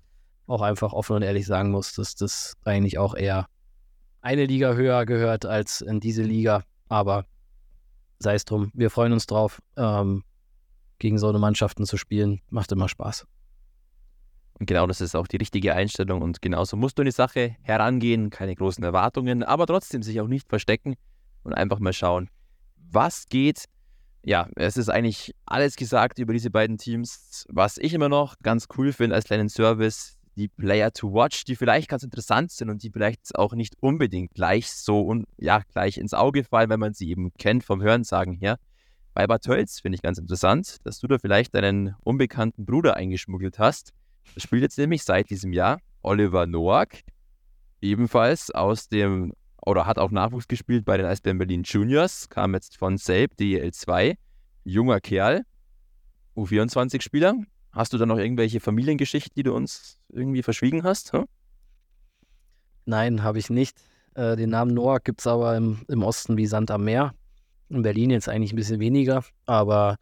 auch einfach offen und ehrlich sagen muss, dass das eigentlich auch eher eine Liga höher gehört als in diese Liga. Aber sei es drum, wir freuen uns drauf, ähm, gegen so eine Mannschaften zu spielen. Macht immer Spaß. Und genau das ist auch die richtige Einstellung und genauso musst du in die Sache herangehen, keine großen Erwartungen, aber trotzdem sich auch nicht verstecken und einfach mal schauen, was geht. Ja, es ist eigentlich alles gesagt über diese beiden Teams. Was ich immer noch ganz cool finde als kleinen Service, die Player to Watch, die vielleicht ganz interessant sind und die vielleicht auch nicht unbedingt gleich so und ja, gleich ins Auge fallen, wenn man sie eben kennt vom Hörensagen her. Bei Bad Tölz finde ich ganz interessant, dass du da vielleicht deinen unbekannten Bruder eingeschmuggelt hast. Das spielt jetzt nämlich seit diesem Jahr Oliver Noack, ebenfalls aus dem, oder hat auch Nachwuchs gespielt bei den Eisbären Berlin Juniors, kam jetzt von Selb, DEL 2, junger Kerl, U24-Spieler, Hast du da noch irgendwelche Familiengeschichten, die du uns irgendwie verschwiegen hast? Hm? Nein, habe ich nicht. Äh, den Namen Noah gibt es aber im, im, Osten wie Sand am Meer. In Berlin jetzt eigentlich ein bisschen weniger, aber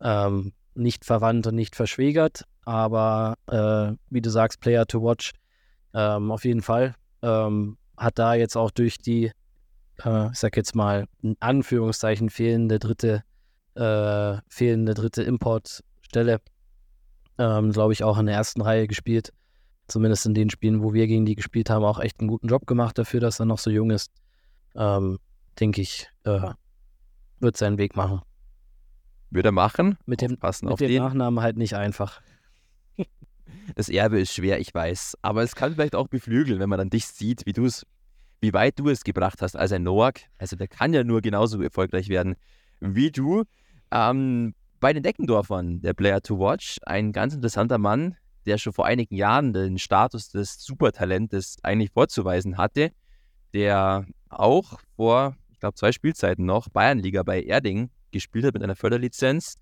ähm, nicht verwandt und nicht verschwägert. Aber äh, wie du sagst, Player to Watch ähm, auf jeden Fall. Ähm, hat da jetzt auch durch die, äh, ich sag jetzt mal, in Anführungszeichen fehlende dritte, äh, fehlende dritte Importstelle ähm, glaube ich, auch in der ersten Reihe gespielt. Zumindest in den Spielen, wo wir gegen die gespielt haben, auch echt einen guten Job gemacht dafür, dass er noch so jung ist. Ähm, Denke ich, äh, wird seinen Weg machen. Würde er machen? Mit dem, mit dem den. Nachnamen halt nicht einfach. Das Erbe ist schwer, ich weiß. Aber es kann vielleicht auch beflügeln, wenn man dann dich sieht, wie du es, wie weit du es gebracht hast als ein Noak. Also der kann ja nur genauso erfolgreich werden wie du. Ähm, bei den Deckendorfern, der Player to Watch, ein ganz interessanter Mann, der schon vor einigen Jahren den Status des Supertalentes eigentlich vorzuweisen hatte, der auch vor, ich glaube, zwei Spielzeiten noch Bayernliga bei Erding gespielt hat mit einer Förderlizenz.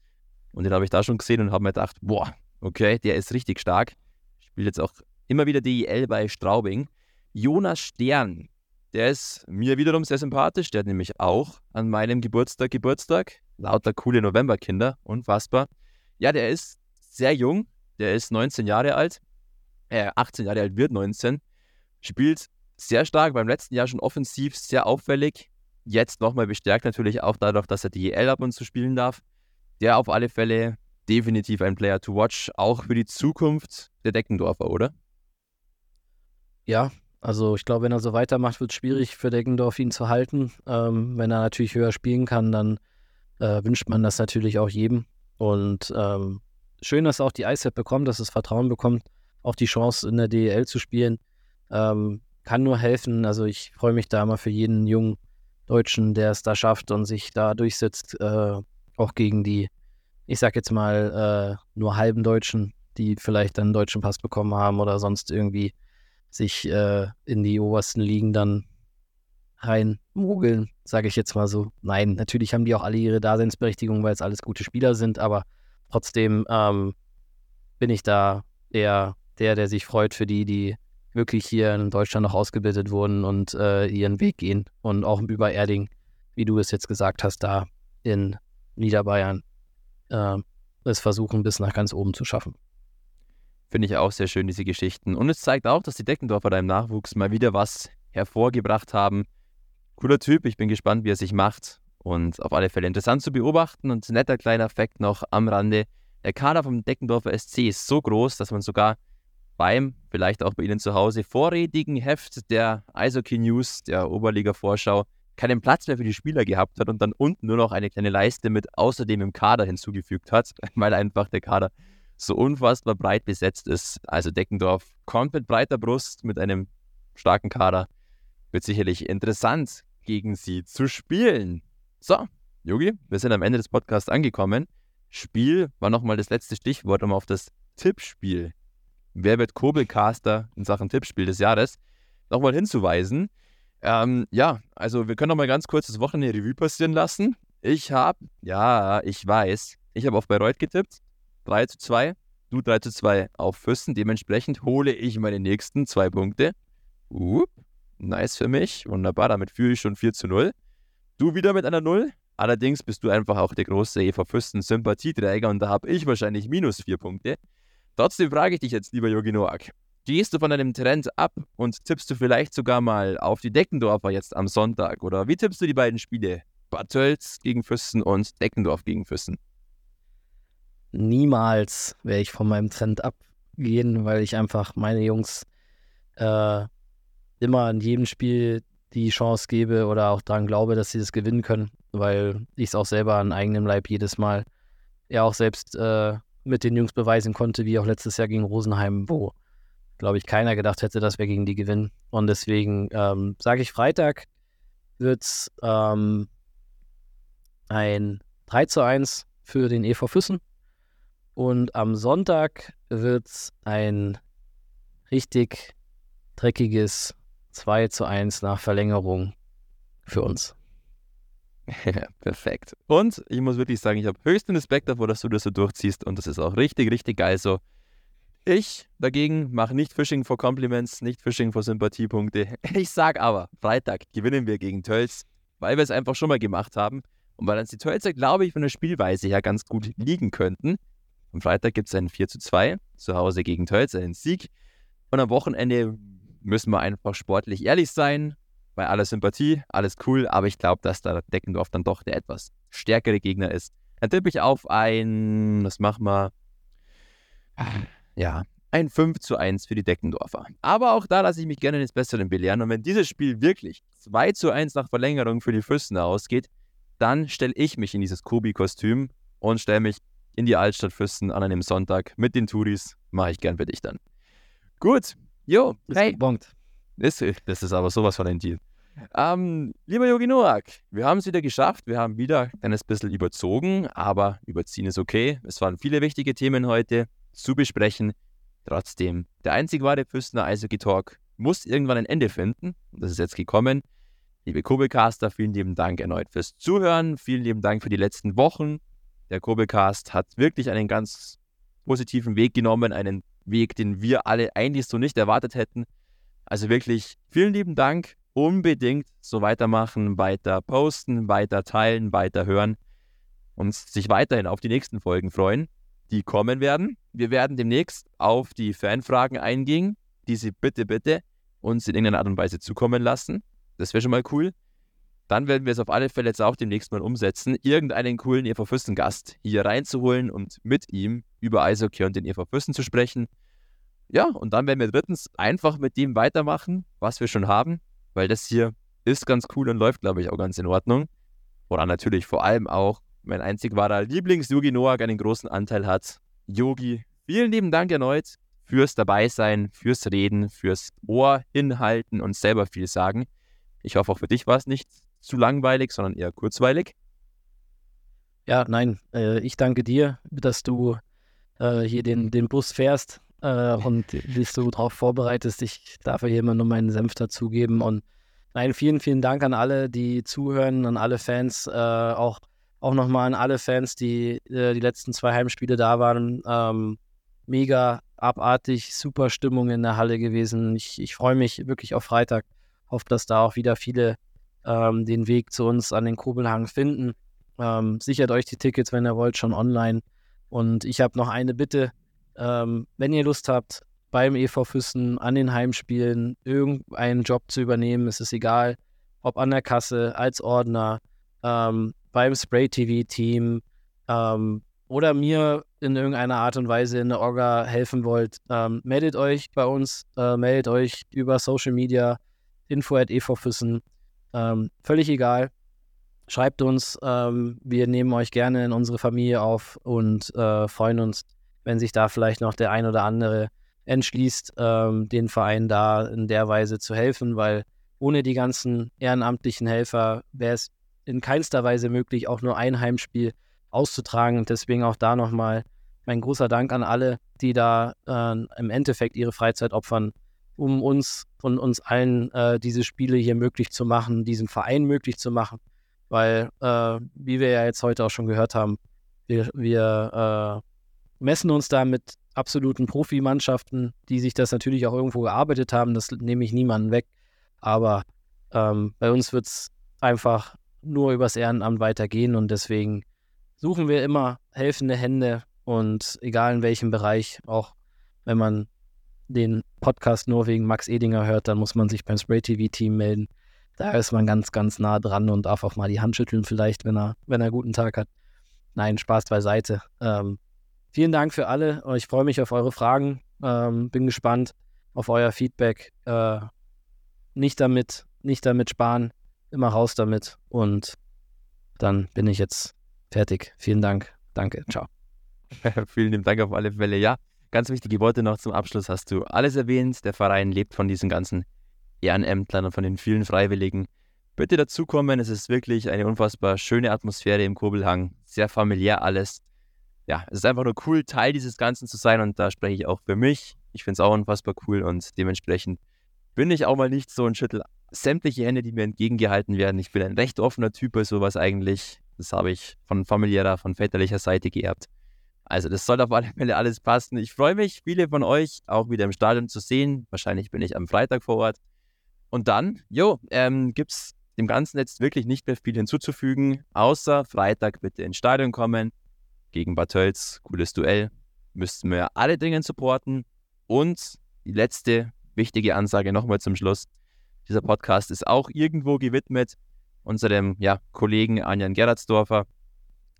Und den habe ich da schon gesehen und habe mir gedacht, boah, okay, der ist richtig stark. Spielt jetzt auch immer wieder DEL bei Straubing. Jonas Stern, der ist mir wiederum sehr sympathisch. Der hat nämlich auch an meinem Geburtstag Geburtstag lauter coole Novemberkinder, unfassbar. Ja, der ist sehr jung, der ist 19 Jahre alt, äh, 18 Jahre alt wird 19, spielt sehr stark, beim letzten Jahr schon offensiv, sehr auffällig, jetzt nochmal bestärkt natürlich auch dadurch, dass er die EL ab und zu spielen darf. Der auf alle Fälle definitiv ein Player to watch, auch für die Zukunft der Deckendorfer, oder? Ja, also ich glaube, wenn er so weitermacht, wird es schwierig für Deckendorf ihn zu halten. Ähm, wenn er natürlich höher spielen kann, dann äh, wünscht man das natürlich auch jedem. Und ähm, schön, dass auch die ISAP bekommt, dass es Vertrauen bekommt, auch die Chance in der DEL zu spielen. Ähm, kann nur helfen. Also ich freue mich da immer für jeden jungen Deutschen, der es da schafft und sich da durchsetzt, äh, auch gegen die, ich sag jetzt mal, äh, nur halben Deutschen, die vielleicht einen deutschen Pass bekommen haben oder sonst irgendwie sich äh, in die obersten Ligen dann reinmogeln, sage ich jetzt mal so. Nein, natürlich haben die auch alle ihre Daseinsberechtigung, weil es alles gute Spieler sind, aber trotzdem ähm, bin ich da eher der, der sich freut für die, die wirklich hier in Deutschland noch ausgebildet wurden und äh, ihren Weg gehen und auch über Erding, wie du es jetzt gesagt hast, da in Niederbayern äh, es versuchen, bis nach ganz oben zu schaffen. Finde ich auch sehr schön, diese Geschichten. Und es zeigt auch, dass die Deckendorfer da im Nachwuchs mal wieder was hervorgebracht haben, Cooler Typ, ich bin gespannt, wie er sich macht. Und auf alle Fälle interessant zu beobachten. Und netter kleiner Fakt noch am Rande. Der Kader vom Deckendorfer SC ist so groß, dass man sogar beim, vielleicht auch bei Ihnen zu Hause, vorrätigen Heft der Eishockey News, der Oberliga-Vorschau, keinen Platz mehr für die Spieler gehabt hat und dann unten nur noch eine kleine Leiste mit außerdem im Kader hinzugefügt hat, weil einfach der Kader so unfassbar breit besetzt ist. Also Deckendorf kommt mit breiter Brust, mit einem starken Kader. Wird sicherlich interessant gegen sie zu spielen. So, Yogi, wir sind am Ende des Podcasts angekommen. Spiel war nochmal das letzte Stichwort, um auf das Tippspiel, wer wird Kobelcaster in Sachen Tippspiel des Jahres, nochmal hinzuweisen. Ähm, ja, also wir können nochmal ganz kurz das Wochenende Revue passieren lassen. Ich habe, ja, ich weiß, ich habe auf Bayreuth getippt. 3 zu 2. Du 3 zu 2 auf Füssen. Dementsprechend hole ich meine nächsten zwei Punkte. Upp. Nice für mich. Wunderbar, damit führe ich schon 4 zu 0. Du wieder mit einer 0. Allerdings bist du einfach auch der große Eva Füssen Sympathieträger und da habe ich wahrscheinlich minus 4 Punkte. Trotzdem frage ich dich jetzt, lieber Yogi Noak, gehst du von deinem Trend ab und tippst du vielleicht sogar mal auf die Deckendorfer jetzt am Sonntag? Oder wie tippst du die beiden Spiele? Bad gegen Füssen und Deckendorf gegen Füssen? Niemals werde ich von meinem Trend abgehen, weil ich einfach meine Jungs äh, immer in jedem Spiel die Chance gebe oder auch daran glaube, dass sie das gewinnen können, weil ich es auch selber an eigenem Leib jedes Mal ja auch selbst äh, mit den Jungs beweisen konnte, wie auch letztes Jahr gegen Rosenheim, wo, glaube ich, keiner gedacht hätte, dass wir gegen die gewinnen. Und deswegen ähm, sage ich, Freitag wird es ähm, ein 3 zu 1 für den EV Füssen. Und am Sonntag wird es ein richtig dreckiges 2 zu 1 nach Verlängerung für uns. perfekt. Und ich muss wirklich sagen, ich habe höchsten Respekt davor, dass du das so durchziehst und das ist auch richtig, richtig geil so. Ich dagegen mache nicht Fishing for Compliments, nicht Fishing for Sympathiepunkte. Ich sage aber, Freitag gewinnen wir gegen Tölz, weil wir es einfach schon mal gemacht haben und weil uns die Tölzer, glaube ich, von der Spielweise her ganz gut liegen könnten. Am Freitag gibt es ein 4 zu 2 zu Hause gegen Tölz, einen Sieg. Und am Wochenende müssen wir einfach sportlich ehrlich sein. Bei aller Sympathie, alles cool, aber ich glaube, dass da Deckendorf dann doch der etwas stärkere Gegner ist. Dann tippe ich auf ein, was machen wir? Ja, ein 5 zu 1 für die Deckendorfer. Aber auch da lasse ich mich gerne ins Besseren belehren. Und wenn dieses Spiel wirklich 2 zu 1 nach Verlängerung für die Füssen ausgeht, dann stelle ich mich in dieses Kobi-Kostüm und stelle mich in die Altstadt Füssen an einem Sonntag mit den Touris. Mache ich gern für dich dann. Gut, Jo, hey. Bonkt. Das, das ist aber sowas von ein Deal. Ähm, lieber Yogi Noak, wir haben es wieder geschafft. Wir haben wieder ein kleines bisschen überzogen, aber überziehen ist okay. Es waren viele wichtige Themen heute zu besprechen. Trotzdem, der einzig wahre Füßner Eishockey Talk muss irgendwann ein Ende finden. Das ist jetzt gekommen. Liebe Kobelcaster, vielen lieben Dank erneut fürs Zuhören. Vielen lieben Dank für die letzten Wochen. Der Kobelcast hat wirklich einen ganz positiven Weg genommen, einen Weg, den wir alle eigentlich so nicht erwartet hätten. Also wirklich vielen lieben Dank. Unbedingt so weitermachen, weiter posten, weiter teilen, weiter hören und sich weiterhin auf die nächsten Folgen freuen, die kommen werden. Wir werden demnächst auf die Fanfragen eingehen, die Sie bitte, bitte uns in irgendeiner Art und Weise zukommen lassen. Das wäre schon mal cool. Dann werden wir es auf alle Fälle jetzt auch demnächst mal umsetzen, irgendeinen coolen EV Fürsten Gast hier reinzuholen und mit ihm über Eishockey und den EV Fürsten zu sprechen. Ja, und dann werden wir drittens einfach mit dem weitermachen, was wir schon haben, weil das hier ist ganz cool und läuft, glaube ich, auch ganz in Ordnung. Woran natürlich vor allem auch mein einzig wahrer Lieblings-Yogi Noak einen großen Anteil hat. Yogi, vielen lieben Dank erneut fürs Dabeisein, fürs Reden, fürs Ohr hinhalten und selber viel sagen. Ich hoffe, auch für dich war es nicht zu langweilig, sondern eher kurzweilig. Ja, nein, äh, ich danke dir, dass du äh, hier den, den Bus fährst äh, und dich so darauf vorbereitest. Ich darf hier immer nur meinen Senf dazugeben. Und nein, vielen, vielen Dank an alle, die zuhören, an alle Fans, äh, auch, auch nochmal an alle Fans, die äh, die letzten zwei Heimspiele da waren. Ähm, mega abartig, super Stimmung in der Halle gewesen. Ich, ich freue mich wirklich auf Freitag. Hoffe, dass da auch wieder viele ähm, den Weg zu uns an den Kobelhang finden. Ähm, sichert euch die Tickets, wenn ihr wollt, schon online. Und ich habe noch eine Bitte. Ähm, wenn ihr Lust habt, beim EV Füssen an den Heimspielen irgendeinen Job zu übernehmen, ist es egal, ob an der Kasse, als Ordner, ähm, beim Spray-TV-Team ähm, oder mir in irgendeiner Art und Weise in der Orga helfen wollt, ähm, meldet euch bei uns, äh, meldet euch über Social Media, info at evfüssen, ähm, völlig egal. Schreibt uns, ähm, wir nehmen euch gerne in unsere Familie auf und äh, freuen uns, wenn sich da vielleicht noch der ein oder andere entschließt, ähm, den Verein da in der Weise zu helfen, weil ohne die ganzen ehrenamtlichen Helfer wäre es in keinster Weise möglich, auch nur ein Heimspiel auszutragen. Und deswegen auch da nochmal mein großer Dank an alle, die da äh, im Endeffekt ihre Freizeit opfern, um uns und uns allen äh, diese Spiele hier möglich zu machen, diesen Verein möglich zu machen. Weil, äh, wie wir ja jetzt heute auch schon gehört haben, wir, wir äh, messen uns da mit absoluten Profimannschaften, die sich das natürlich auch irgendwo gearbeitet haben. Das nehme ich niemandem weg. Aber ähm, bei uns wird es einfach nur übers Ehrenamt weitergehen und deswegen suchen wir immer helfende Hände und egal in welchem Bereich, auch wenn man den Podcast nur wegen Max Edinger hört, dann muss man sich beim Spray TV Team melden. Da ist man ganz, ganz nah dran und darf auch mal die Hand schütteln, vielleicht, wenn er, wenn er einen guten Tag hat. Nein, Spaß beiseite. Ähm, vielen Dank für alle. Ich freue mich auf eure Fragen. Ähm, bin gespannt auf euer Feedback. Äh, nicht damit, nicht damit sparen, immer raus damit. Und dann bin ich jetzt fertig. Vielen Dank. Danke. Ciao. Vielen Dank auf alle Fälle. Ja, ganz wichtige Worte noch zum Abschluss hast du alles erwähnt. Der Verein lebt von diesen ganzen Ehrenämtlern und von den vielen Freiwilligen. Bitte dazukommen. Es ist wirklich eine unfassbar schöne Atmosphäre im Kobelhang. Sehr familiär alles. Ja, es ist einfach nur cool, Teil dieses Ganzen zu sein und da spreche ich auch für mich. Ich finde es auch unfassbar cool und dementsprechend bin ich auch mal nicht so ein Schüttel sämtliche Hände, die mir entgegengehalten werden. Ich bin ein recht offener Typ bei sowas eigentlich. Das habe ich von familiärer, von väterlicher Seite geerbt. Also das soll auf alle Fälle alles passen. Ich freue mich, viele von euch auch wieder im Stadion zu sehen. Wahrscheinlich bin ich am Freitag vor Ort. Und dann, jo, ähm, gibt es dem Ganzen jetzt wirklich nicht mehr viel hinzuzufügen, außer Freitag bitte ins Stadion kommen. Gegen Bad Tölz, cooles Duell. Müssten wir alle dringend supporten. Und die letzte wichtige Ansage nochmal zum Schluss. Dieser Podcast ist auch irgendwo gewidmet unserem ja, Kollegen Anjan Gerardsdorfer.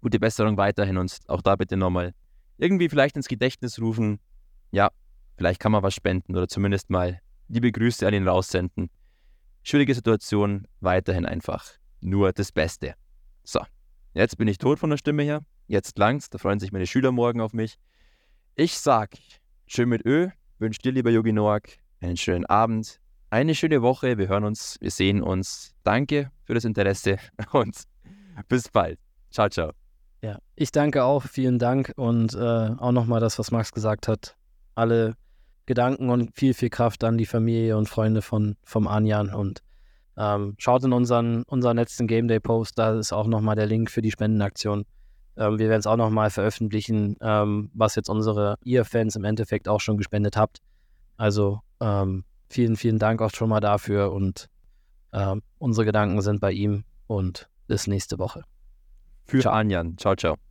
Gute Besserung weiterhin und auch da bitte nochmal irgendwie vielleicht ins Gedächtnis rufen. Ja, vielleicht kann man was spenden oder zumindest mal liebe Grüße an ihn raussenden. Schwierige Situation, weiterhin einfach nur das Beste. So, jetzt bin ich tot von der Stimme her. Jetzt langt's, da freuen sich meine Schüler morgen auf mich. Ich sag, schön mit Ö, wünsche dir, lieber Yogi Noak, einen schönen Abend, eine schöne Woche. Wir hören uns, wir sehen uns. Danke für das Interesse und bis bald. Ciao, ciao. Ja, ich danke auch, vielen Dank. Und äh, auch nochmal das, was Max gesagt hat. Alle Gedanken und viel, viel Kraft an die Familie und Freunde von, vom Anjan. Und ähm, schaut in unseren, unseren letzten Game Day Post, da ist auch nochmal der Link für die Spendenaktion. Ähm, wir werden es auch nochmal veröffentlichen, ähm, was jetzt unsere ihr-Fans im Endeffekt auch schon gespendet habt. Also ähm, vielen, vielen Dank auch schon mal dafür. Und ähm, unsere Gedanken sind bei ihm. Und bis nächste Woche für. Anjan. Ciao, ciao.